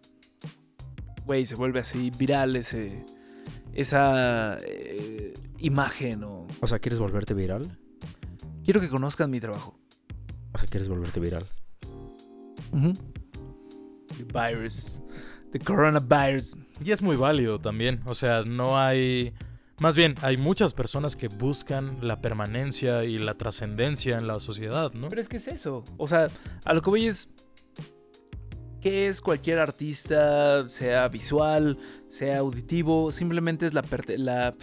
Güey, se vuelve así viral ese, esa eh, imagen o... O sea, ¿quieres volverte viral? Quiero que conozcan mi trabajo. O sea, ¿quieres volverte viral? The virus. The coronavirus. Y es muy válido también. O sea, no hay. Más bien, hay muchas personas que buscan la permanencia y la trascendencia en la sociedad, ¿no? Pero es que es eso. O sea, a lo que voy es. ¿Qué es cualquier artista, sea visual, sea auditivo? Simplemente es la, la.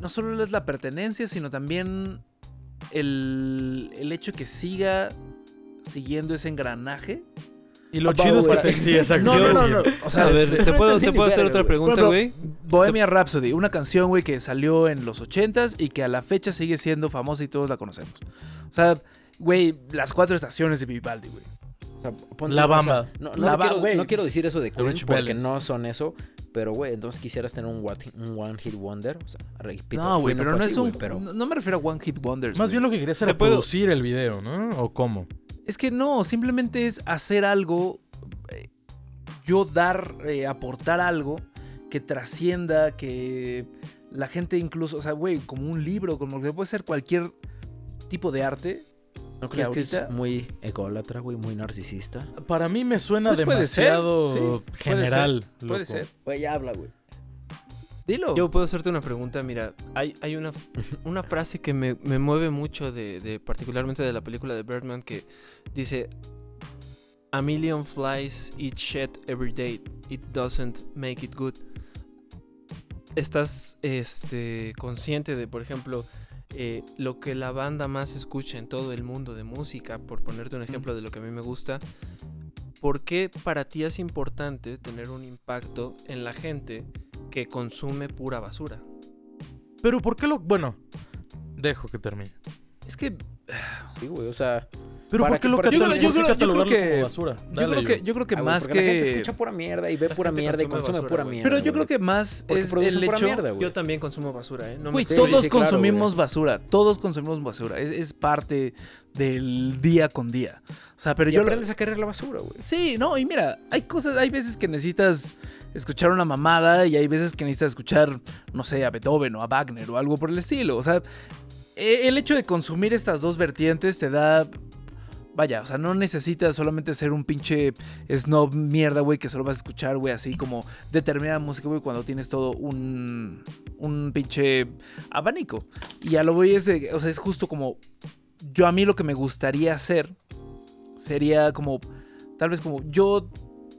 No solo es la pertenencia, sino también el, el hecho que siga siguiendo ese engranaje. Y lo Ah, chido es que te... Sí, *laughs* exacto. No, no, a no. O sea, a ver, este- ¿te puedo, te puedo hacer otra pregunta, güey? Bohemia Rhapsody, una canción, güey, que salió en los 80s y que a la fecha sigue siendo famosa y todos la conocemos. O sea, güey, las cuatro estaciones de Vivaldi, güey. O sea, ponte- La o sea, Bamba. no, no, La lo Ba- quiero, güey. no quiero decir eso de Queen porque no son eso. Pero, güey, entonces quisieras tener un, what- un One Hit Wonder. O sea, repito, no, güey, pero no así, es un. pero... no, me refiero a One Hit Wonders. Más bien lo que querías era puedo- producir el video, ¿no? ¿O cómo? Es que no, simplemente es hacer algo. eh, Yo dar, eh, aportar algo que trascienda, que la gente incluso, o sea, güey, como un libro, como que puede ser cualquier tipo de arte. ¿No crees que ahorita- es muy ególatra, güey? Muy narcisista. Para mí me suena Pues ser, demasiado sí, puede general. Puede ser. Güey, ya habla, güey. Dilo. Yo puedo hacerte una pregunta, mira, hay, hay una, *laughs* una frase que me, me mueve mucho de, de- particularmente de la película de Birdman que dice A million flies eat shed every day, it doesn't make it good. Estás este, consciente de, por ejemplo, eh, lo que la banda más escucha en todo el mundo de música, por ponerte un ejemplo de lo que a mí me gusta, ¿por qué para ti es importante tener un impacto en la gente que consume pura basura? Pero ¿por qué lo...? Bueno, dejo que termine. es que *sighs* Sí, güey, o sea... Pero Para ¿por qué que- lo para que- catal- Yo creo- yo yo que- como basura? yo Dale, creo que yo. yo creo que ah, más porque la gente que escucha pura mierda y ve pura mierda y consume basura, pura mierda. pero yo creo que más Porque es el pura hecho mierda, güey. Yo también consumo basura, ¿eh? No Güey, me- todos sí, consumimos basura, todos consumimos basura, es, es parte del día con día. O sea, pero Y yo lo- aprendes a querer la basura, güey. Sí, no, y mira, hay cosas, hay veces que necesitas escuchar una mamada y hay veces que necesitas escuchar, no sé, a Beethoven o a Wagner o algo por el estilo. O sea, e- el hecho de consumir estas dos vertientes te da... Vaya, o sea, no necesitas solamente ser un pinche snob mierda, güey, que solo vas a escuchar, güey, así como determinada música, güey, cuando tienes todo un, un pinche abanico. Y a lo voy es de, o sea, es justo como, yo a mí lo que me gustaría hacer sería como, tal vez como, yo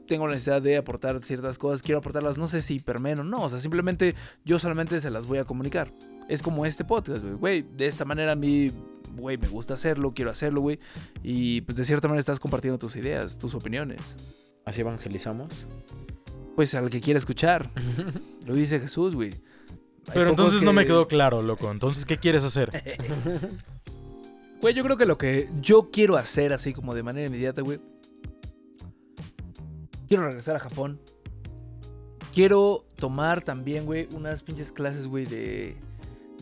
tengo la necesidad de aportar ciertas cosas, quiero aportarlas, no sé si hipermen o no, o sea, simplemente yo solamente se las voy a comunicar. Es como este podcast, güey, güey, de esta manera a mí, güey, me gusta hacerlo, quiero hacerlo, güey, y pues de cierta manera estás compartiendo tus ideas, tus opiniones. Así evangelizamos. Pues al que quiera escuchar, *laughs* lo dice Jesús, güey. Pero entonces no me quedó claro, loco. Entonces, ¿qué quieres hacer? *laughs* Güey, yo creo que lo que yo quiero hacer así como de manera inmediata, güey. Quiero regresar a Japón. quiero tomar también, güey, unas pinches clases, güey, de,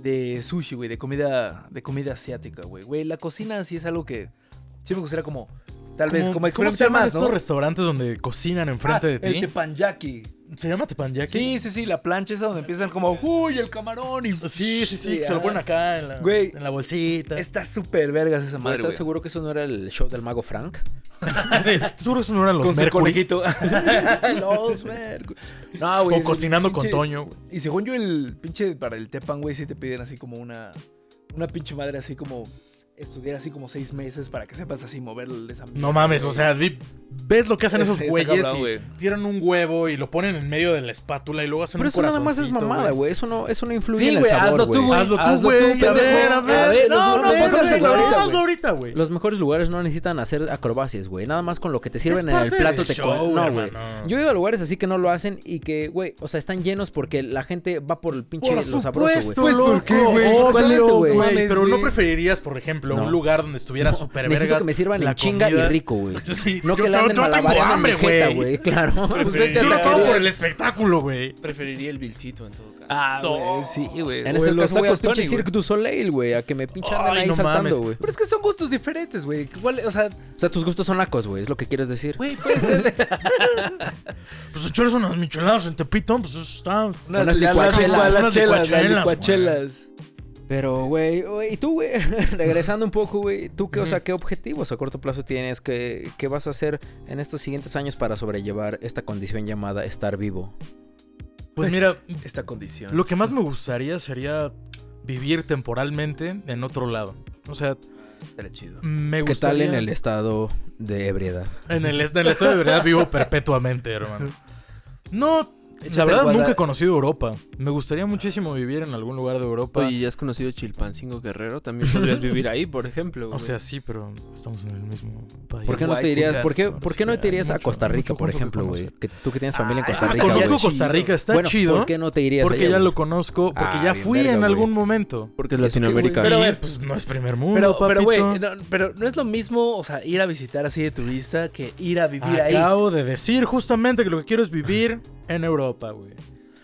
de sushi, güey, de comida, de comida asiática, güey. Güey, la cocina sí es algo que sí me gustaría como, tal vez, como ¿Cómo se experimentar llaman más, estos ¿no? restaurantes donde cocinan enfrente Ah, de ti? El tepanyaki. ¿Se llama tepanyaki? Sí, sí, sí, la plancha esa donde empiezan como, uy, el camarón y... Sí, sí, sí, que se lo ah. ponen acá en la, Güey. en la bolsita. Está súper vergas esa madre, ¿Estás güey. seguro que eso no era el show del mago Frank? *laughs* Seguro que eso no eran los Con su Mercury. conejito. *laughs* *laughs* los Mercury. No, güey. O cocinando con pinche- Toño. güey. Y según yo, el pinche para el Tepan, güey, sí te piden así como una. Una pinche madre así como. Estudiar así como seis meses para que sepas así mover esa mierda, No mames, o güey. sea, ves lo que hacen Es- *laughs* esos güeyes cabrón, y güey. tiran un huevo y lo ponen en medio de la espátula y luego hacen Pero un eso nada más es mamada, güey. Eso no, eso no influye Sí, en el güey, sabor, hazlo tú, güey. güey. Hazlo tú, güey. A ver, pendejo. a ver. A ver, No, no, hazlo ahorita, güey. güey. Los mejores lugares no necesitan hacer acrobacias, güey. Nada más con lo que te sirven en el plato te No, güey. Yo he ido a lugares así que no lo hacen y que, güey, o sea, están llenos porque la gente va por el pinche Por lo sabroso, supuesto, güey. Pues, ¿por qué, güey? Güey. güey. Mames, Pero güey. no preferirías, por ejemplo, No. un lugar donde estuviera No, súper vergas que me sirvan la chinga comida? y rico, güey. *laughs* Sí, No yo- que yo- yo tengo hambre, güey. Claro. Pues a Yo lo la pago por el espectáculo, güey. Preferiría el Vilcito en todo caso. Ah, güey, sí, güey. En ese caso voy tacos pinche. Cirque du Soleil, güey. A que me Ay, ahí no saltando, güey. Pero es que son gustos diferentes, güey. O sea, O sea, tus gustos son lacos, güey. Es lo que quieres decir. güey, puede ser. *laughs* Pues echar unas micheladas en Tepito, pues eso está... Unas Unas las licuachelas. Unas las licuachelas, licuachelas. Pero, güey, y tú, güey, *laughs* regresando un poco, güey, ¿tú qué, o sea, qué objetivos a corto plazo tienes? ¿Qué, ¿Qué vas a hacer en estos siguientes años para sobrellevar esta condición llamada estar vivo? Pues mira, Esta condición. lo que más me gustaría sería vivir temporalmente en otro lado. O sea, Estaría chido. me ¿Qué gustaría... tal en el estado de ebriedad? En el, en el estado de verdad vivo perpetuamente, hermano. *laughs* No, la verdad guarda- nunca he conocido Europa. Me gustaría muchísimo vivir en algún lugar de Europa. Oye, ¿ya has conocido Chilpancingo Guerrero? También podrías vivir ahí, por ejemplo. *laughs* o güey. sea, sí, pero estamos en el mismo país. ¿Por qué no White te irías, por qué, por no te irías a Costa Rica, por ejemplo, güey? Que tú que tienes familia en Ah, Costa Ah, Rica, conozco güey. Costa Rica, está bueno, chido. ¿por qué no te irías Porque allá, ya güey? lo conozco, porque Ah, ya bien fui verga, en güey. algún momento. Porque es ¿Y Latinoamérica. güey? Pero, Pero, pues no es primer mundo, Pero, pero, güey, no, pero no es lo mismo, o sea, ir a visitar así de turista que ir a vivir ahí. Acabo de decir justamente que lo que quiero es vivir en Europa, güey.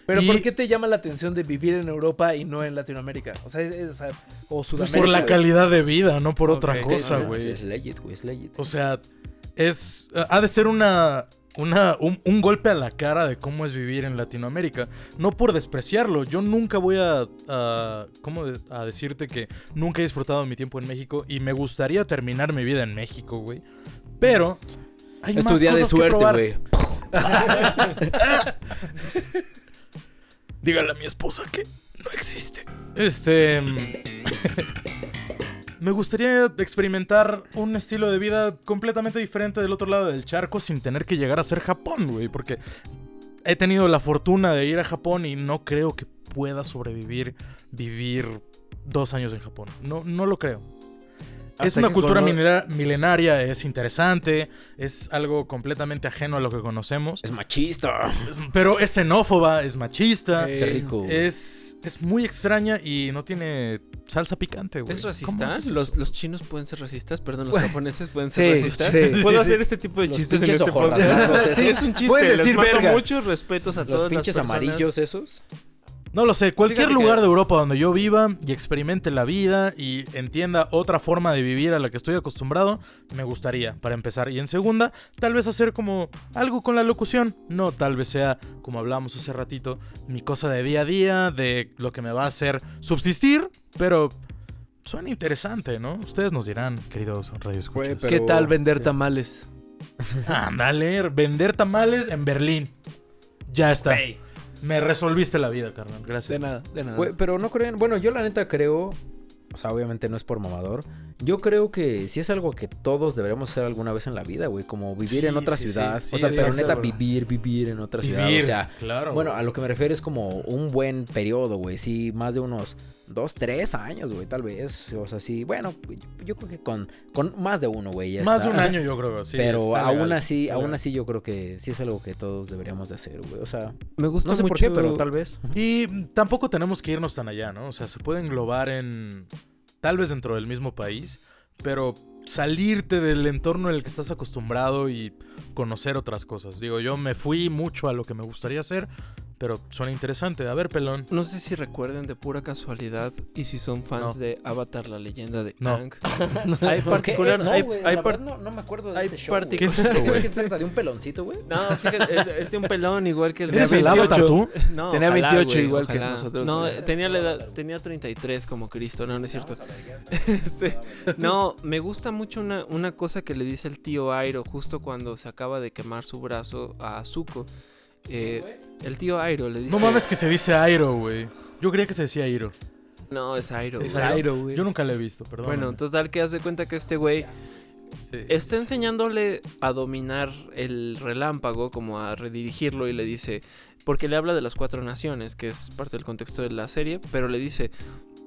Pero Y- ¿por qué te llama la atención de vivir en Europa y no en Latinoamérica? O sea, es- es- o, sea, o Pues Sudamérica. por la güey. calidad de vida, no por otra cosa, güey. Es legit, güey, es legit. O sea, es. Ha de ser una. Una, un, un golpe a la cara de cómo es vivir en Latinoamérica. No por despreciarlo. Yo nunca voy a. a ¿Cómo de- a decirte que nunca he disfrutado mi tiempo en México? Y me gustaría terminar mi vida en México, güey. Pero. Hay Es más tu día de cosas suerte, güey. *laughs* *laughs* Dígale a mi esposa que no existe. Este. *laughs* Me gustaría experimentar un estilo de vida completamente diferente del otro lado del charco sin tener que llegar a ser Japón, güey. Porque he tenido la fortuna de ir a Japón y no creo que pueda sobrevivir vivir dos años en Japón. No, no lo creo. Es una cultura milenaria, es interesante, es algo completamente ajeno a lo que conocemos. Es machista. Es- pero es xenófoba, es machista, Qué rico. es, es muy extraña y no tiene salsa picante, güey. ¿Es ¿Cómo racista? ¿Los, los chinos pueden ser racistas? Perdón, los Bueno, japoneses pueden ser sí, racistas. sí. ¿Puedo hacer este tipo de Los chistes en este podcast? *laughs* sí, es un chiste. Puedes Les decir mando verga. muchos respetos a Los todas las pinches amarillos esos. No lo sé, cualquier Fíjate lugar que- de Europa donde yo viva y experimente la vida y entienda otra forma de vivir a la que estoy acostumbrado, me gustaría, para empezar. Y en segunda, tal vez hacer como algo con la locución. No, tal vez sea, como hablábamos hace ratito, mi cosa de día a día, de lo que me va a hacer subsistir, pero suena interesante, ¿no? Ustedes nos dirán, queridos radioescuchas. ¿Qué tal vender tamales? Ándale, vender tamales en Berlín. Ya está. Me resolviste la vida, carnal. Gracias. De nada, de nada. Güey, pero no creen. Bueno, yo la neta creo. O sea, obviamente no es por mamador. Yo creo que sí es algo que todos deberemos hacer alguna vez en la vida, güey. Como vivir Sí, en otra sí, ciudad. sí, o sea, sí, pero sí, neta, vivir, vivir en otra ciudad. O sea, claro. bueno, a lo que me refiero es como un buen periodo, güey. Sí, más de unos dos, tres años, güey, tal vez. O sea, sí. Bueno, yo, creo que con, con más de uno, güey. ya Más de un año, yo creo. Sí, pero aún legal, así, aún legal. así yo creo que sí es algo que todos deberíamos de hacer, güey. O sea, Me gusta no sé por qué, pero tal vez. Y tampoco tenemos que irnos tan allá, ¿no? O sea, se puede englobar en. Tal vez dentro del mismo país, pero salirte del entorno en el que estás acostumbrado y conocer otras cosas. Digo, yo me fui mucho a lo que me gustaría hacer. Pero suena interesante. A ver, pelón. No sé si recuerden de pura casualidad y si son fans No. de Avatar, la leyenda de No. Aang. *laughs* *laughs* Hay particular, no, hay, güey, hay par- verdad no, no me acuerdo de hay ese show. güey. ¿Qué es eso, güey? ¿Qué se trata de un peloncito, güey? No, fíjate, es, es de un pelón igual que el de ¿Eres el 28. avatar tú? No, Tenía ojalá, 28 güey, igual que nosotros, No, güey. tenía la edad, tenía 33 como Cristo, no, no es cierto. *laughs* Este, no, me gusta mucho una, una cosa que le dice el tío Airo justo cuando se acaba de quemar su brazo a Zuko. Eh, el tío Airo le dice... No mames que se dice Airo, güey. Yo creía que se decía Airo. No, es Airo. Es güey. Airo, güey. Yo nunca lo he visto, perdón. Bueno, total que hace cuenta que este güey está enseñándole a dominar el relámpago, como a redirigirlo y le dice, porque le habla de las cuatro naciones, que es parte del contexto de la serie, pero le dice,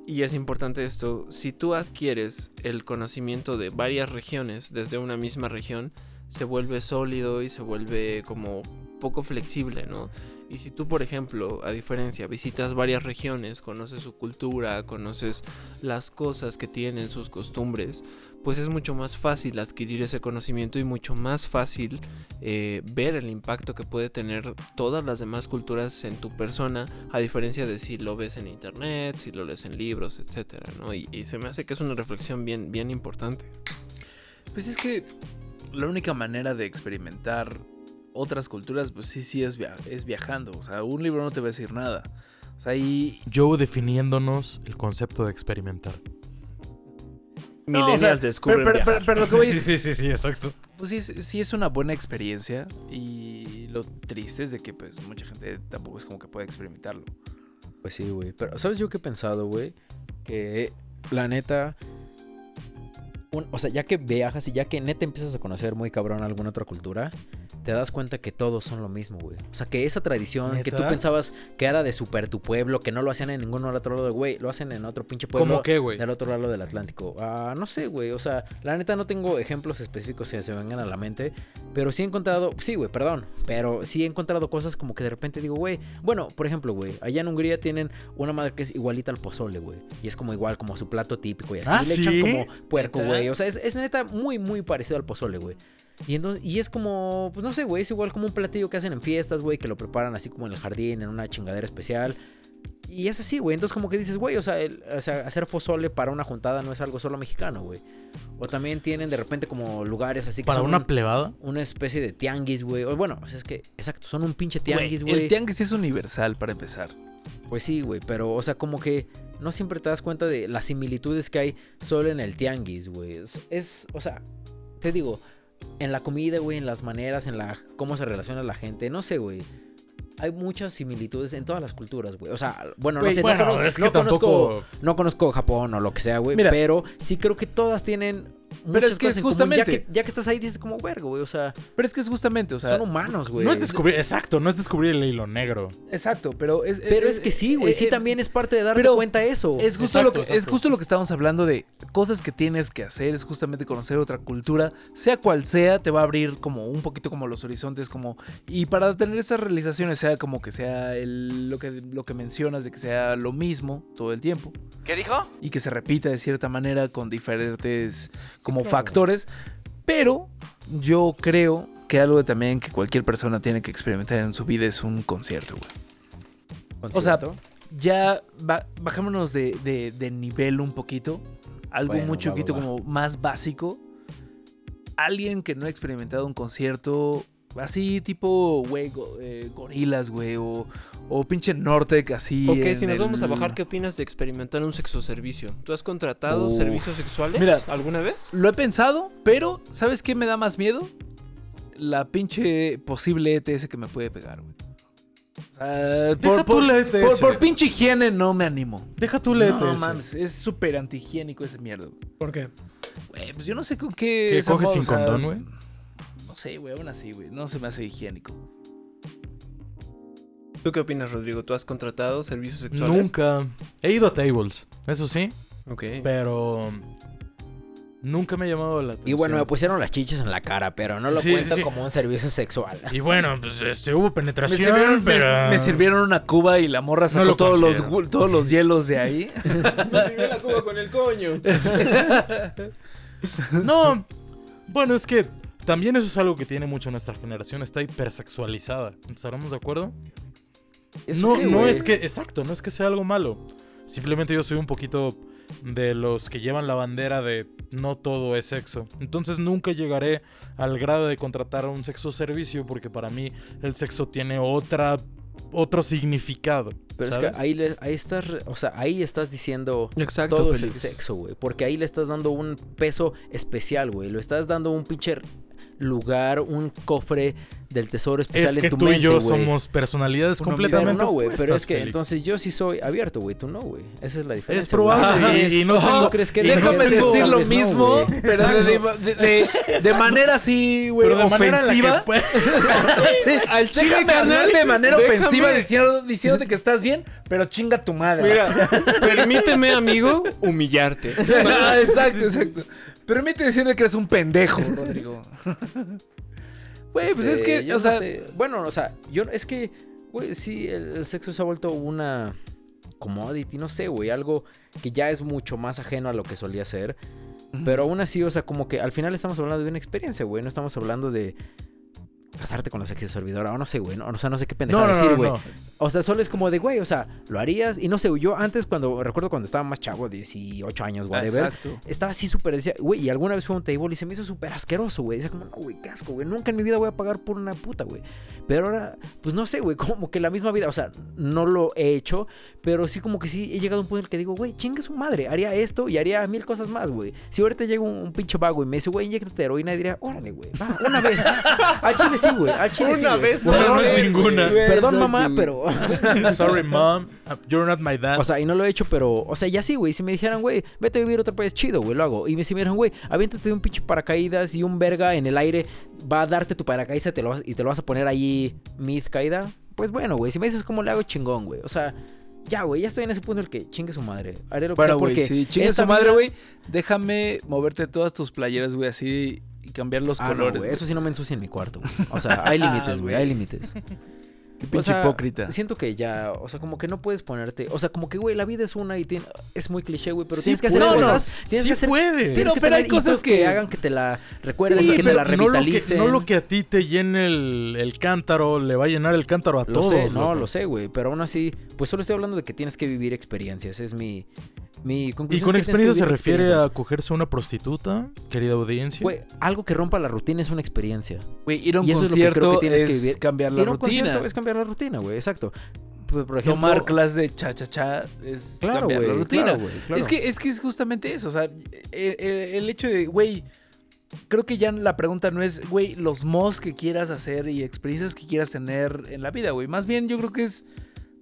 y es importante esto, si tú adquieres el conocimiento de varias regiones desde una misma región, se vuelve sólido y se vuelve como poco flexible, ¿no? Y si tú, por ejemplo, a diferencia, visitas varias regiones, conoces su cultura, conoces las cosas que tienen, sus costumbres, pues es mucho más fácil adquirir ese conocimiento y mucho más fácil eh, ver el impacto que puede tener todas las demás culturas en tu persona, a diferencia de si lo ves en internet, si lo lees en libros, etcétera, ¿no? Y, y se me hace que es una reflexión bien, bien importante. Pues es que la única manera de experimentar otras culturas, pues sí, sí es, via- es viajando. O sea, un libro no te va a decir nada. O sea, y... Joe definiéndonos el concepto de experimentar. No, o Millennials sea, descubren pero, pero- viajar. pero- pero lo que voy es... *laughs* sí, sí, sí, exacto. Pues sí, sí es una buena experiencia y lo triste es de que pues mucha gente tampoco es como que puede experimentarlo. Pues sí, güey. Pero, ¿sabes yo qué he pensado, güey? Que la neta. Un- o sea, ya que viajas y ya que neta empiezas a conocer muy cabrón alguna otra cultura, te das cuenta que todos son lo mismo, güey. O sea, que esa tradición que tú pensabas que era de super tu pueblo, que no lo hacían en ningún otro lado, güey, lo hacen en otro pinche pueblo. ¿Cómo qué, güey? Del otro lado del Atlántico. Ah, no sé, güey. O sea, la neta no tengo ejemplos específicos que se vengan a la mente. Pero sí he encontrado. Sí, güey, perdón. Pero sí he encontrado cosas como que de repente digo, güey. Bueno, por ejemplo, güey. Allá en Hungría tienen una madre que es igualita al pozole, güey. Y es como igual, como su plato típico y así. ¿Ah, Le sí? echan como puerco, ¿Neta? Güey. O sea, es, es neta muy, muy parecido al pozole, güey. Y entonces, y es como, pues no sé, güey, es igual como un platillo que hacen en fiestas, güey, que lo preparan así como en el jardín, en una chingadera especial. Y es así, güey. Entonces, como que dices, güey, o sea, el- o sea, hacer fozole para una juntada no es algo solo mexicano, güey. O también tienen de repente como lugares así que Para son una un- plebada. una especie de tianguis, güey. O bueno, o sea, es que, exacto, son un pinche Güey, tianguis, El güey. tianguis es universal para empezar. Pues sí, güey, pero, o sea, como que no siempre te das cuenta de las similitudes que hay solo en el tianguis, güey. Es, es, o sea, te digo, en la comida, güey, en las maneras, en la cómo se relaciona la gente, no sé, güey. Hay muchas similitudes en todas las culturas, güey. O sea, bueno, no sé, bueno, no, conozco, es que no conozco- no conozco Japón o lo que sea, güey, pero sí creo que todas tienen Pero es que cosas es ya justamente- que, ya que estás ahí dices como verga, güey, o sea, Pero es que es justamente, o sea... son humanos, güey. No es descubrir, exacto, no es descubrir el hilo negro. Exacto, pero es... Pero es que sí, güey, sí eh, también es parte de darte pero cuenta eso. Es justo, Exacto, lo que, es exacto. justo lo que estábamos hablando de cosas que tienes que hacer, es justamente conocer otra cultura, sea cual sea, te va a abrir como un poquito como los horizontes, como y para tener esas realizaciones, sea como que sea el, lo, que, lo que mencionas de que sea lo mismo todo el tiempo. ¿Qué dijo? Y que se repita de cierta manera con diferentes como factores, pero yo creo que algo también que cualquier persona tiene que experimentar en su vida es un concierto, güey. O sea, ya ba- bajémonos de, de- de nivel un poquito. Algo Bueno, muy va, chiquito, va, va. como más básico. Alguien que no ha experimentado un concierto así, tipo, güey, go- eh, gorilas, güey, o, o pinche Nortec, así. Ok, en si nos el- vamos a bajar, ¿qué opinas de experimentar un sexoservicio? ¿Tú has contratado Uf. servicios sexuales Mira. alguna vez? Lo he pensado, pero ¿sabes qué me da más miedo? La pinche posible ETS que me puede pegar, güey. O sea, por, tú por- la ETS. por- por pinche higiene no me animo. Deja tu letra. No mames, es súper antihigiénico ese mierda. güey. ¿Por qué? Güey, pues yo no sé con qué. ¿Qué coges sin condón, güey? No sé, güey, aún así, güey. No se me hace higiénico. ¿Tú qué opinas, Rodrigo? ¿Tú has contratado servicios sexuales? Nunca. He ido a tables, eso sí, Ok. pero nunca me ha llamado la atención. Y bueno, me pusieron las chichas en la cara, pero no lo Sí, cuento sí, sí. como un servicio sexual. Y bueno, pues este, hubo Me penetración, sirvieron, me- pero... me sirvieron una cuba y la morra sacó lo todos, los, todos los hielos de ahí. *laughs* Me sirvió la cuba con el coño. *laughs* No, bueno, es que también eso es algo que tiene mucho nuestra generación, está hipersexualizada. ¿Estaremos de acuerdo? Es no, que, no es que, exacto, no es que sea algo malo. Simplemente yo soy un poquito de los que llevan la bandera de no todo es sexo. Entonces nunca llegaré al grado de contratar a un sexo servicio porque para mí el sexo tiene otra otro significado. Pero ¿sabes? es que ahí, le- ahí estás, o sea, ahí estás diciendo Exacto, todo es el sexo, güey. Porque ahí le estás dando un peso especial, güey. Lo estás dando un pinche lugar, un cofre del tesoro especial es en que tu tú mente, y yo somos personalidades Uno completamente Pero no, güey. Pero es que entonces yo sí soy abierto, güey. Tú no, güey. Esa es la diferencia. Es probable, y- y no ¿Tú tengo- crees que Déjame tengo- decir lo no, mismo, pero de, de- de- de manera así, güey, Pero de manera en la que ofensiva. *laughs* puede- Sí, *laughs* Al chile, Déjame carnal, hablar de manera déjame- ofensiva diciendo, diciéndote que estás bien, pero chinga tu madre. Mira, *laughs* permíteme, amigo, humillarte. Ah, exacto, exacto. Permite decirme que eres un pendejo, Rodrigo. Güey, pues es Este, que, o no sea, sé. Bueno, o sea, yo es que, güey, sí, el, el sexo se ha vuelto una commodity, no sé, güey, algo que ya es mucho más ajeno a lo que solía ser. Pero aún así, o sea, como que al final estamos hablando de una experiencia, güey, no estamos hablando de casarte con la sexy servidora, o no sé, güey, no, o sea, no sé qué pendeja No, no, decir, güey. O sea, solo es como de, güey, o sea, lo harías y no sé, yo antes cuando, recuerdo cuando estaba más chavo, 18 años, whatever, exacto. estaba así súper, decía, güey, y alguna vez fue a un table y se me hizo súper asqueroso, güey. Decía como, no, güey, qué asco, güey. Nunca en mi vida voy a pagar por una puta, güey. Pero ahora, pues no sé, güey, como que la misma vida, o sea, no lo he hecho, pero sí como que sí he llegado a un punto en el que digo, güey, chingue su madre, haría esto y haría mil cosas más, güey. Si ahorita llega un, un pinche vago y me dice, güey, inyectate heroína, diría, órale, güey, va, una vez. *laughs* Al chile sí, güey, al chile sí. Una vez, no no es ninguna. güey. Perdón, Exacto, mamá, güey. pero... *laughs* Sorry, mom. You're not my dad. O sea, y no lo he hecho, pero, o sea, ya sí, güey. Si me dijeran, güey, vete a vivir a otro país, chido, güey, lo hago. Y me- si me dijeran, güey, aviéntate de un pinche paracaídas y un verga en el aire va a darte tu paracaídas y te lo vas, y te lo vas a poner ahí mid caída, pues bueno, güey. Si me dices cómo le hago, chingón, güey. O sea, ya, güey, ya estoy en ese punto en el que chingue su madre. Haré lo que Bueno, sea güey, porque. sí, chingue esta su madre, vida- güey. Déjame moverte todas tus playeras, güey, así y cambiar los Ah, no, colores. güey. eso sí no me ensucia en mi cuarto, güey. O sea, hay *laughs* límites, güey, hay límites. *laughs* Qué pinche hipócrita. Siento que ya, o sea, como que no puedes ponerte, o sea, como que, güey, la vida es una y tiene, es muy cliché, güey, pero Sí tienes que hacer cosas, tienes Sí que hacer, puedes. tienes Pero- que pero hay cosas que... que- hagan que te la recuerdes, Sí, que te la no lo que, revitalicen. no lo que a ti te llene el, el cántaro le va a llenar el cántaro a Lo todos. sé, no, loco. lo sé, güey, pero aún así, pues solo estoy hablando de que tienes que vivir experiencias, es mi, mi ¿Y con es que tienes experiencia se que refiere a cogerse a una prostituta, querida audiencia? Güey, algo que rompa la rutina es una experiencia. Güey, ir a un Y eso es lo que creo concierto que tienes es que vivir. cambiar la Ir a un rutina. concierto es cambiar la rutina, güey, exacto. Por, ejemplo, Tomar clases de cha-cha-cha es Claro, cambiar la rutina. claro, güey, claro. Es, que, es que es justamente eso. O sea, el, el- el hecho de, güey, creo que ya la pregunta no es, güey, los mos que quieras hacer y experiencias que quieras tener en la vida, güey. Más bien yo creo que es,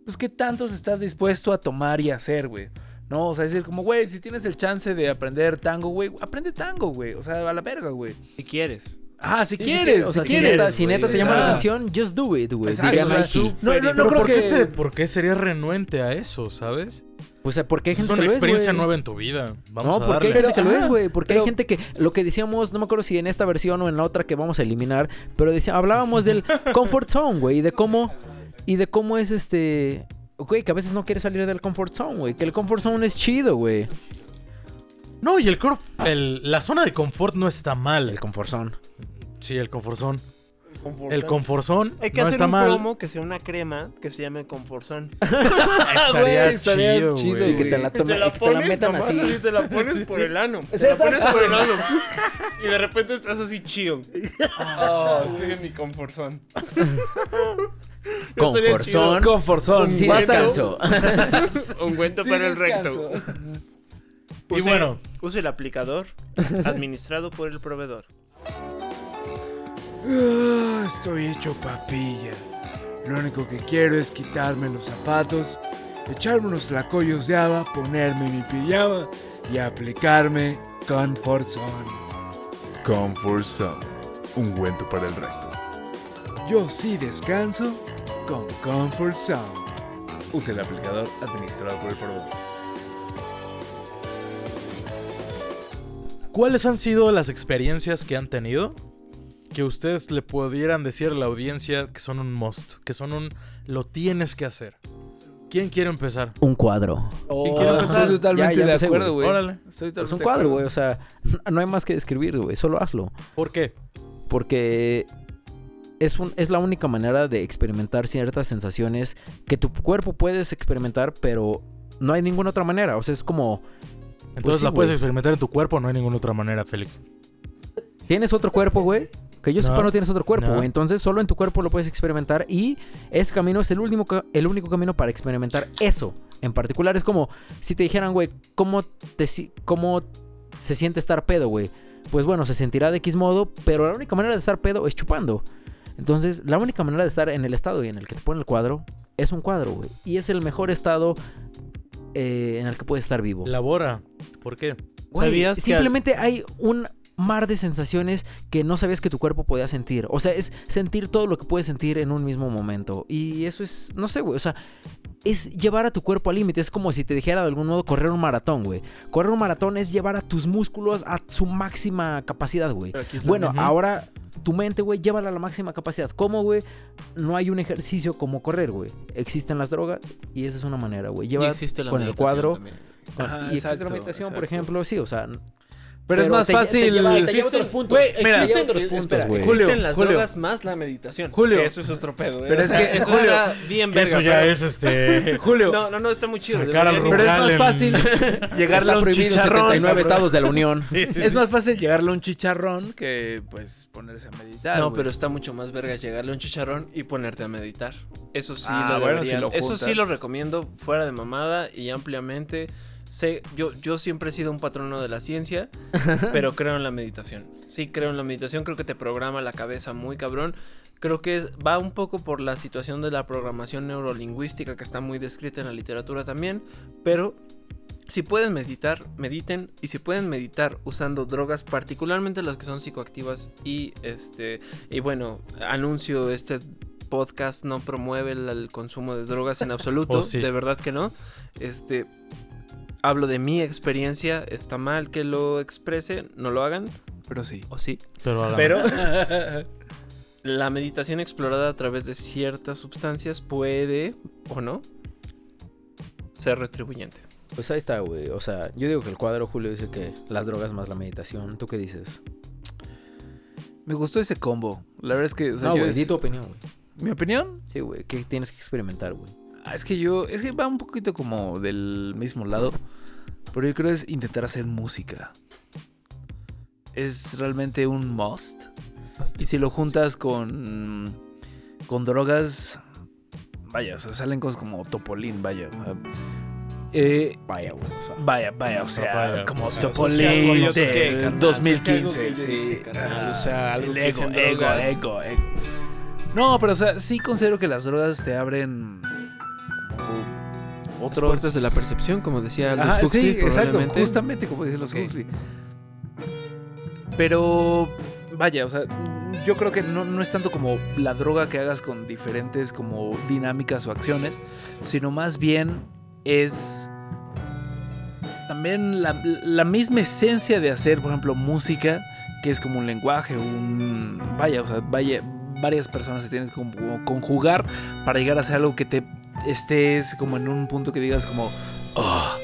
pues, qué tantos estás dispuesto a tomar y hacer, güey. No, o sea, es decir, como, güey, si tienes el chance de aprender tango, güey, aprende tango, güey. O sea, a la verga, güey. Si quieres. Ah, si Sí, quieres, o sea, si si quieres. neta, si güey. neta te llama la atención, just do it, güey. Exacto, Diría o sea, Nike. su- No, no, no Pero creo ¿por, que... qué te- ¿por qué serías renuente a eso, sabes? O sea, porque hay Es gente una que lo es, experiencia güey. nueva en tu vida. Vamos no, a porque hay darle. gente que lo es, güey. Porque hay gente que lo que decíamos, no me acuerdo si en esta versión o en la otra que vamos a eliminar, pero decía, hablábamos del *laughs* comfort zone, güey, y de cómo y de cómo es este, güey, que a veces no quieres salir del comfort zone, güey, que el comfort zone es chido, güey. No, y el, corf- el- la zona de confort no está mal. El comfort zone. Sí, el conforzón. El conforzón Hay que no hacer está un mal. promo que sea una crema que se llame Conforzón. *laughs* Estaría, estaría chido, chido, güey. Y que te la, tome- y que te la metan nomás así. te la pones por el ano. *laughs* Te la pones por el ano. Y de repente estás así chido. *laughs* Oh, estoy en mi Conforzón. Comfort zone. Conforzón. Sí, Vas a- descanso. *laughs* Ungüento Sí, para el recto. Y Use- bueno, Use el aplicador administrado por el proveedor. Ah, estoy hecho papilla. Lo único que quiero es quitarme los zapatos, echarme unos tlacoyos de haba, ponerme mi pijama y aplicarme Comfort Zone. Comfort Zone, ungüento para el recto. Yo sí descanso con Comfort Zone. Use el aplicador administrado por el proveedor. ¿cuáles han sido las experiencias que han tenido que ustedes le pudieran decir a la audiencia que son un must, que son un lo tienes que hacer? ¿Quién quiere empezar? Un cuadro. Oh, quiero empezar? estoy totalmente Ya, ya de empecé, acuerdo, güey. Órale. Estoy Es un de cuadro, acuerdo. güey. O sea, no hay más que describir, güey. Solo hazlo. ¿Por qué? Porque es, un, es la única manera de experimentar ciertas sensaciones que tu cuerpo puedes experimentar, pero no hay ninguna otra manera. O sea, es como... Entonces Pues sí, la puedes experimentar en tu cuerpo, no hay ninguna otra manera, Félix. Tienes otro cuerpo, güey. Que yo No, sepa no tienes otro cuerpo, no. güey. Entonces solo en tu cuerpo lo puedes experimentar y ese camino es el, último, el único camino para experimentar eso. En particular es como si te dijeran, güey, ¿cómo, te, ¿cómo se siente estar pedo, güey? Pues bueno, se sentirá de X modo, pero la única manera de estar pedo es chupando. Entonces, la única manera de estar en el estado y en el que te pone el cuadro es un cuadro, güey. Y es el mejor estado eh, en el que puedes estar vivo. Labora. ¿Por qué? Güey, ¿Sabías que simplemente hay un mar de sensaciones que no sabías que tu cuerpo podía sentir. O sea, es sentir todo lo que puedes sentir en un mismo momento. Y eso es, no sé, güey, o sea, es llevar a tu cuerpo al límite. Es como si te dijera de algún modo correr un maratón, güey. Correr un maratón es llevar a tus músculos a su máxima capacidad, güey. Bueno, mismo. ahora tu mente, güey, llévala a la máxima capacidad. ¿Cómo, güey? No hay un ejercicio como correr, güey. Existen las drogas y esa es una manera, güey. Y Lleva existe la con el cuadro. con- Ajá, y existe exacto, la meditación, por ejemplo, sí, o sea, Pero, es más te lle- te fácil. otros puntos. Existen otros puntos, güey. Existen las Julio. drogas más la meditación. Julio. Que eso es otro pedo. ¿eh? Pero O es sea, que- eso Julio, está bien verga. eso ya pero- es este. *laughs* Julio, No, no, no, está muy chido. Sacar al pero es más en- fácil *laughs* llegarle a un chicharrón. 79 estados de la Unión. Es más fácil llegarle a un chicharrón que pues ponerse a meditar. No, pero está mucho más verga llegarle a un chicharrón y ponerte a meditar. Eso sí Ah, lo bueno, si deberían. lo Eso sí lo recomiendo fuera de mamada y ampliamente. Sé, yo, yo siempre he sido un patrono de la ciencia, *laughs* pero creo en la meditación. Sí, creo en la meditación, creo que te programa la cabeza muy cabrón. Creo que es- va un poco por la situación de la programación neurolingüística que está muy descrita en la literatura también, pero si pueden meditar, mediten y si pueden meditar usando drogas, particularmente las que son psicoactivas y este y bueno, anuncio este podcast no promueve el, el consumo de drogas en *laughs* absoluto, Oh, sí. de verdad que no. Este hablo de mi experiencia, está mal que lo exprese, no lo hagan Pero sí. o sí, Pero, hágame. pero *laughs* la meditación explorada a través de ciertas sustancias puede o no ser retribuyente. Pues ahí está, güey. O sea, yo digo que el cuadro, Julio, dice que las drogas más la meditación. ¿Tú qué dices? Me gustó ese combo. La verdad es que. o sea, no, güey, es- di tu opinión, güey. ¿Mi opinión? Sí, güey, ¿qué tienes que experimentar, güey? Ah, es que yo. Es que va un poquito como del mismo lado. Pero yo creo es intentar hacer música. Es realmente un must. Y si lo juntas con. con drogas. Vaya, o sea, salen cosas como Topolín, vaya. eh, Vaya, güey, o sea. Vaya, vaya, o sea, Vaya, como o sea, Topolín yo sé que, del carnal, 2015, sé que algo que sí. dice, carnal, Ah, o sea, algo el que ego, ego, ego, ego. No, pero o sea, sí considero que las drogas te abren otros puertas de la percepción, como decía Aldous Ajá, Huxley, sí, exacto, justamente como dicen los. Huxley. Pero vaya, o sea, yo creo que no, no es tanto como la droga que hagas con diferentes como dinámicas o acciones, sino más bien es también la, la misma esencia de hacer, por ejemplo, música, que es como un lenguaje, un... Vaya, o sea, vaya, varias personas se tienes que conjugar para llegar a hacer algo que te estés como en un punto que digas como... Oh,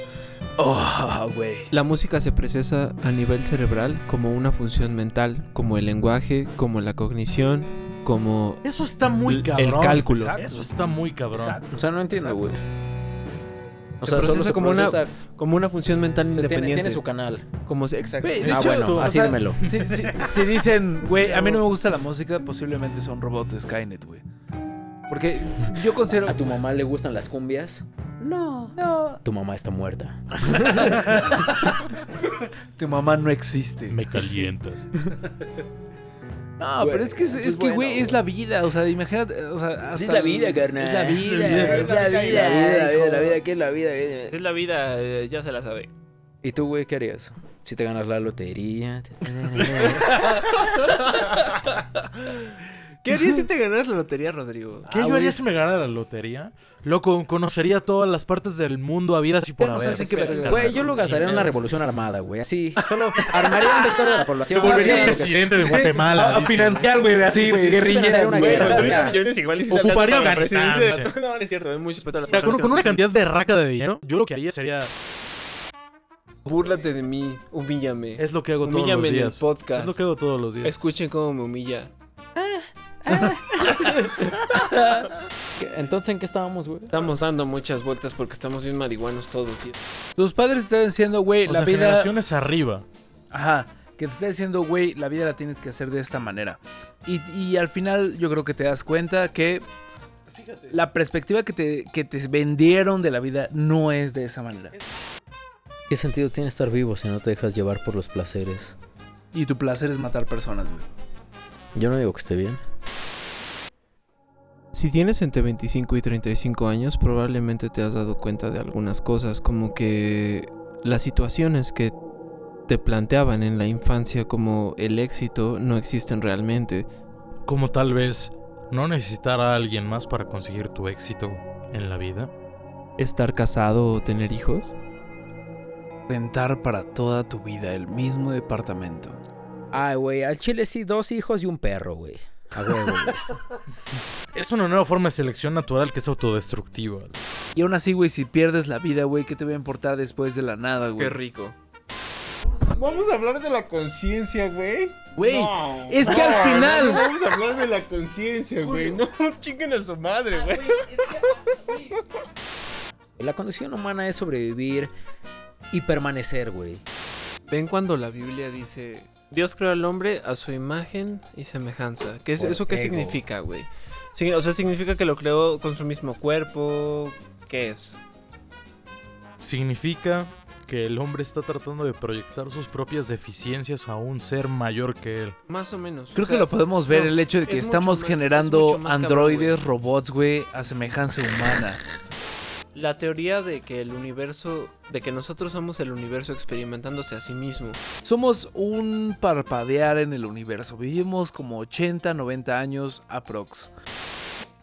oh, güey. La música se procesa a nivel cerebral como una función mental, como el lenguaje, como la cognición, como Eso está muy el cálculo. Exacto. Eso está muy cabrón. Exacto. O sea, no entiendo, güey. O Se sea, solo procesa se como una- como una función mental o sea, independiente. tiene su canal. como se- exacto. Ah, hecho, bueno, así sea, dímelo. Si, si- si dicen, güey, a mí no me gusta la música, posiblemente son robots de Skynet, güey. Porque yo considero... ¿A tu mamá le gustan las cumbias? No. No. Tu mamá está muerta. *laughs* Tu mamá no existe. Me calientas. No, pero es que, es, pues es que, bueno, güey, es la vida. O sea, imagínate, o sea, hasta es la vida, carnal. Es la vida. Es la vida. La vida, hijo. la vida, ¿qué es la vida? Es la vida, eh, ya se la sabe. ¿Y tú, güey, qué harías? Si te ganas la lotería. *laughs* *laughs* ¿Qué harías si te ganas la lotería, Rodrigo? ¿Qué Ah, yo güey. haría si me ganara la lotería? Loco, conocería todas las partes del mundo habidas y por No haber. qué. Güey, yo lo gastaría en una revolución armada, güey. Así, *laughs* solo armaría un vector de la población. *laughs* Se volvería Así, presidente de Guatemala. A, financiar, güey, así, güey, guerrilleras, millones igual y sí Ocuparía la presidencia. sí. No, no es cierto, es muy respeto a las personas con una cantidad de raca de dinero, yo lo que haría sería. Búrlate de mí, humíllame. Es lo que hago todos los Humíllame en el días. podcast. Es lo que hago todos los días. Escuchen cómo me humilla. *laughs* Entonces, ¿en qué estábamos, güey? Estamos dando muchas vueltas porque estamos bien marihuanos todos. Tus padres te están diciendo, güey, la sea, vida. generaciones arriba. Ajá. Que te está diciendo, güey, la vida la tienes que hacer de esta manera. Y, y al final yo creo que te das cuenta que la perspectiva que te, que te vendieron de la vida no es de esa manera. ¿Qué sentido tiene estar vivo si no te dejas llevar por los placeres? Y tu placer es matar personas, güey. Yo no digo que esté bien. Si tienes entre 25 y 35 años, probablemente te has dado cuenta de algunas cosas, como que las situaciones que te planteaban en la infancia como el éxito no existen realmente. Como tal vez no necesitar a alguien más para conseguir tu éxito en la vida. Estar casado o tener hijos. Rentar para toda tu vida el mismo departamento. Ay, güey, al chile sí, dos hijos y un perro, güey. A huevo, güey. Es una nueva forma de selección natural que es autodestructiva. Y aún así, güey, si pierdes la vida, güey, ¿qué te va a importar después de la nada, güey? rico. Vamos a hablar de la conciencia, güey. Güey, No, es que no, al final- no vamos a hablar de la conciencia, güey. No, *laughs* chinguen a su madre, güey. La condición humana es sobrevivir y permanecer, güey. Ven cuando la Biblia dice, Dios creó al hombre a su imagen y semejanza. ¿Qué es, ¿Eso qué ego. significa, güey? Sí, o sea, significa que lo creó con su mismo cuerpo. ¿Qué es? Significa que el hombre está tratando de proyectar sus propias deficiencias a un ser mayor que él. Más o menos. Creo O sea, que lo podemos ver no, el hecho de que es estamos más- generando cabrón, androides, robots, güey, a semejanza humana. La teoría de que el universo, de que nosotros somos el universo experimentándose a sí mismo. Somos un parpadear en el universo. Vivimos como 80, 90 años aprox.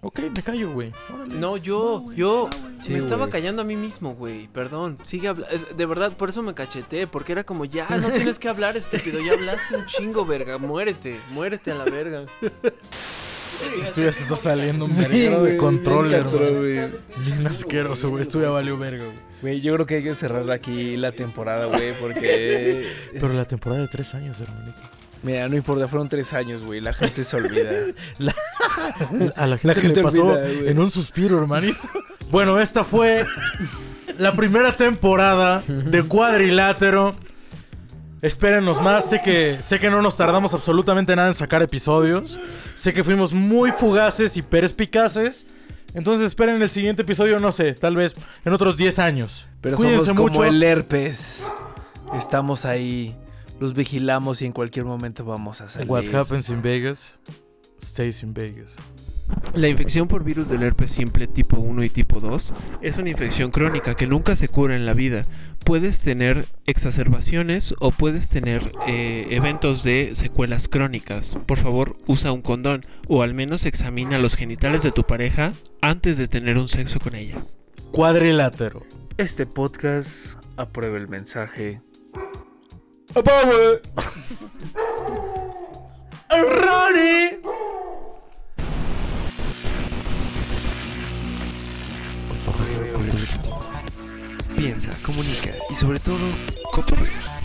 Ok, me callo, güey. No, yo, yo Sí, me estaba callando a mí mismo, güey. Perdón. Sigue hablando. De verdad, por eso me cacheté. Porque era como, ya, no *laughs* tienes que hablar, estúpido. Ya hablaste un chingo, verga. Muérete, muérete a la verga. *laughs* Esto ya se está saliendo un verguero güey, de control, hermano. güey. Bien asqueroso, güey. Esto ya valió verga, güey. Güey, yo creo que hay que cerrar aquí la temporada, güey, porque... *laughs* Pero la temporada de tres años, hermanito. Mira, no importa, fueron tres años, güey, la gente se olvida. *laughs* A la gente, gente le pasó olvida, en un suspiro, hermanito. Bueno, esta fue la primera temporada de *laughs* Cuadrilátero. Espérenos más, sé que, sé que no nos tardamos absolutamente nada en sacar episodios. Sé que fuimos muy fugaces y perspicaces. Entonces esperen el siguiente episodio, no sé, tal vez en otros 10 años. Pero Cuídense somos como mucho. el herpes. Estamos ahí, los vigilamos y en cualquier momento vamos a salir. What happens in Vegas, stays in Vegas. La infección por virus del herpes simple tipo 1 y tipo 2 es una infección crónica que nunca se cura en la vida. Puedes tener exacerbaciones o puedes tener eh, eventos de secuelas crónicas. Por favor, usa un condón o al menos examina los genitales de tu pareja antes de tener un sexo con ella. Cuadrilátero. Este podcast aprueba el mensaje. *laughs* Piensa, comunica y sobre todo, cotorrea.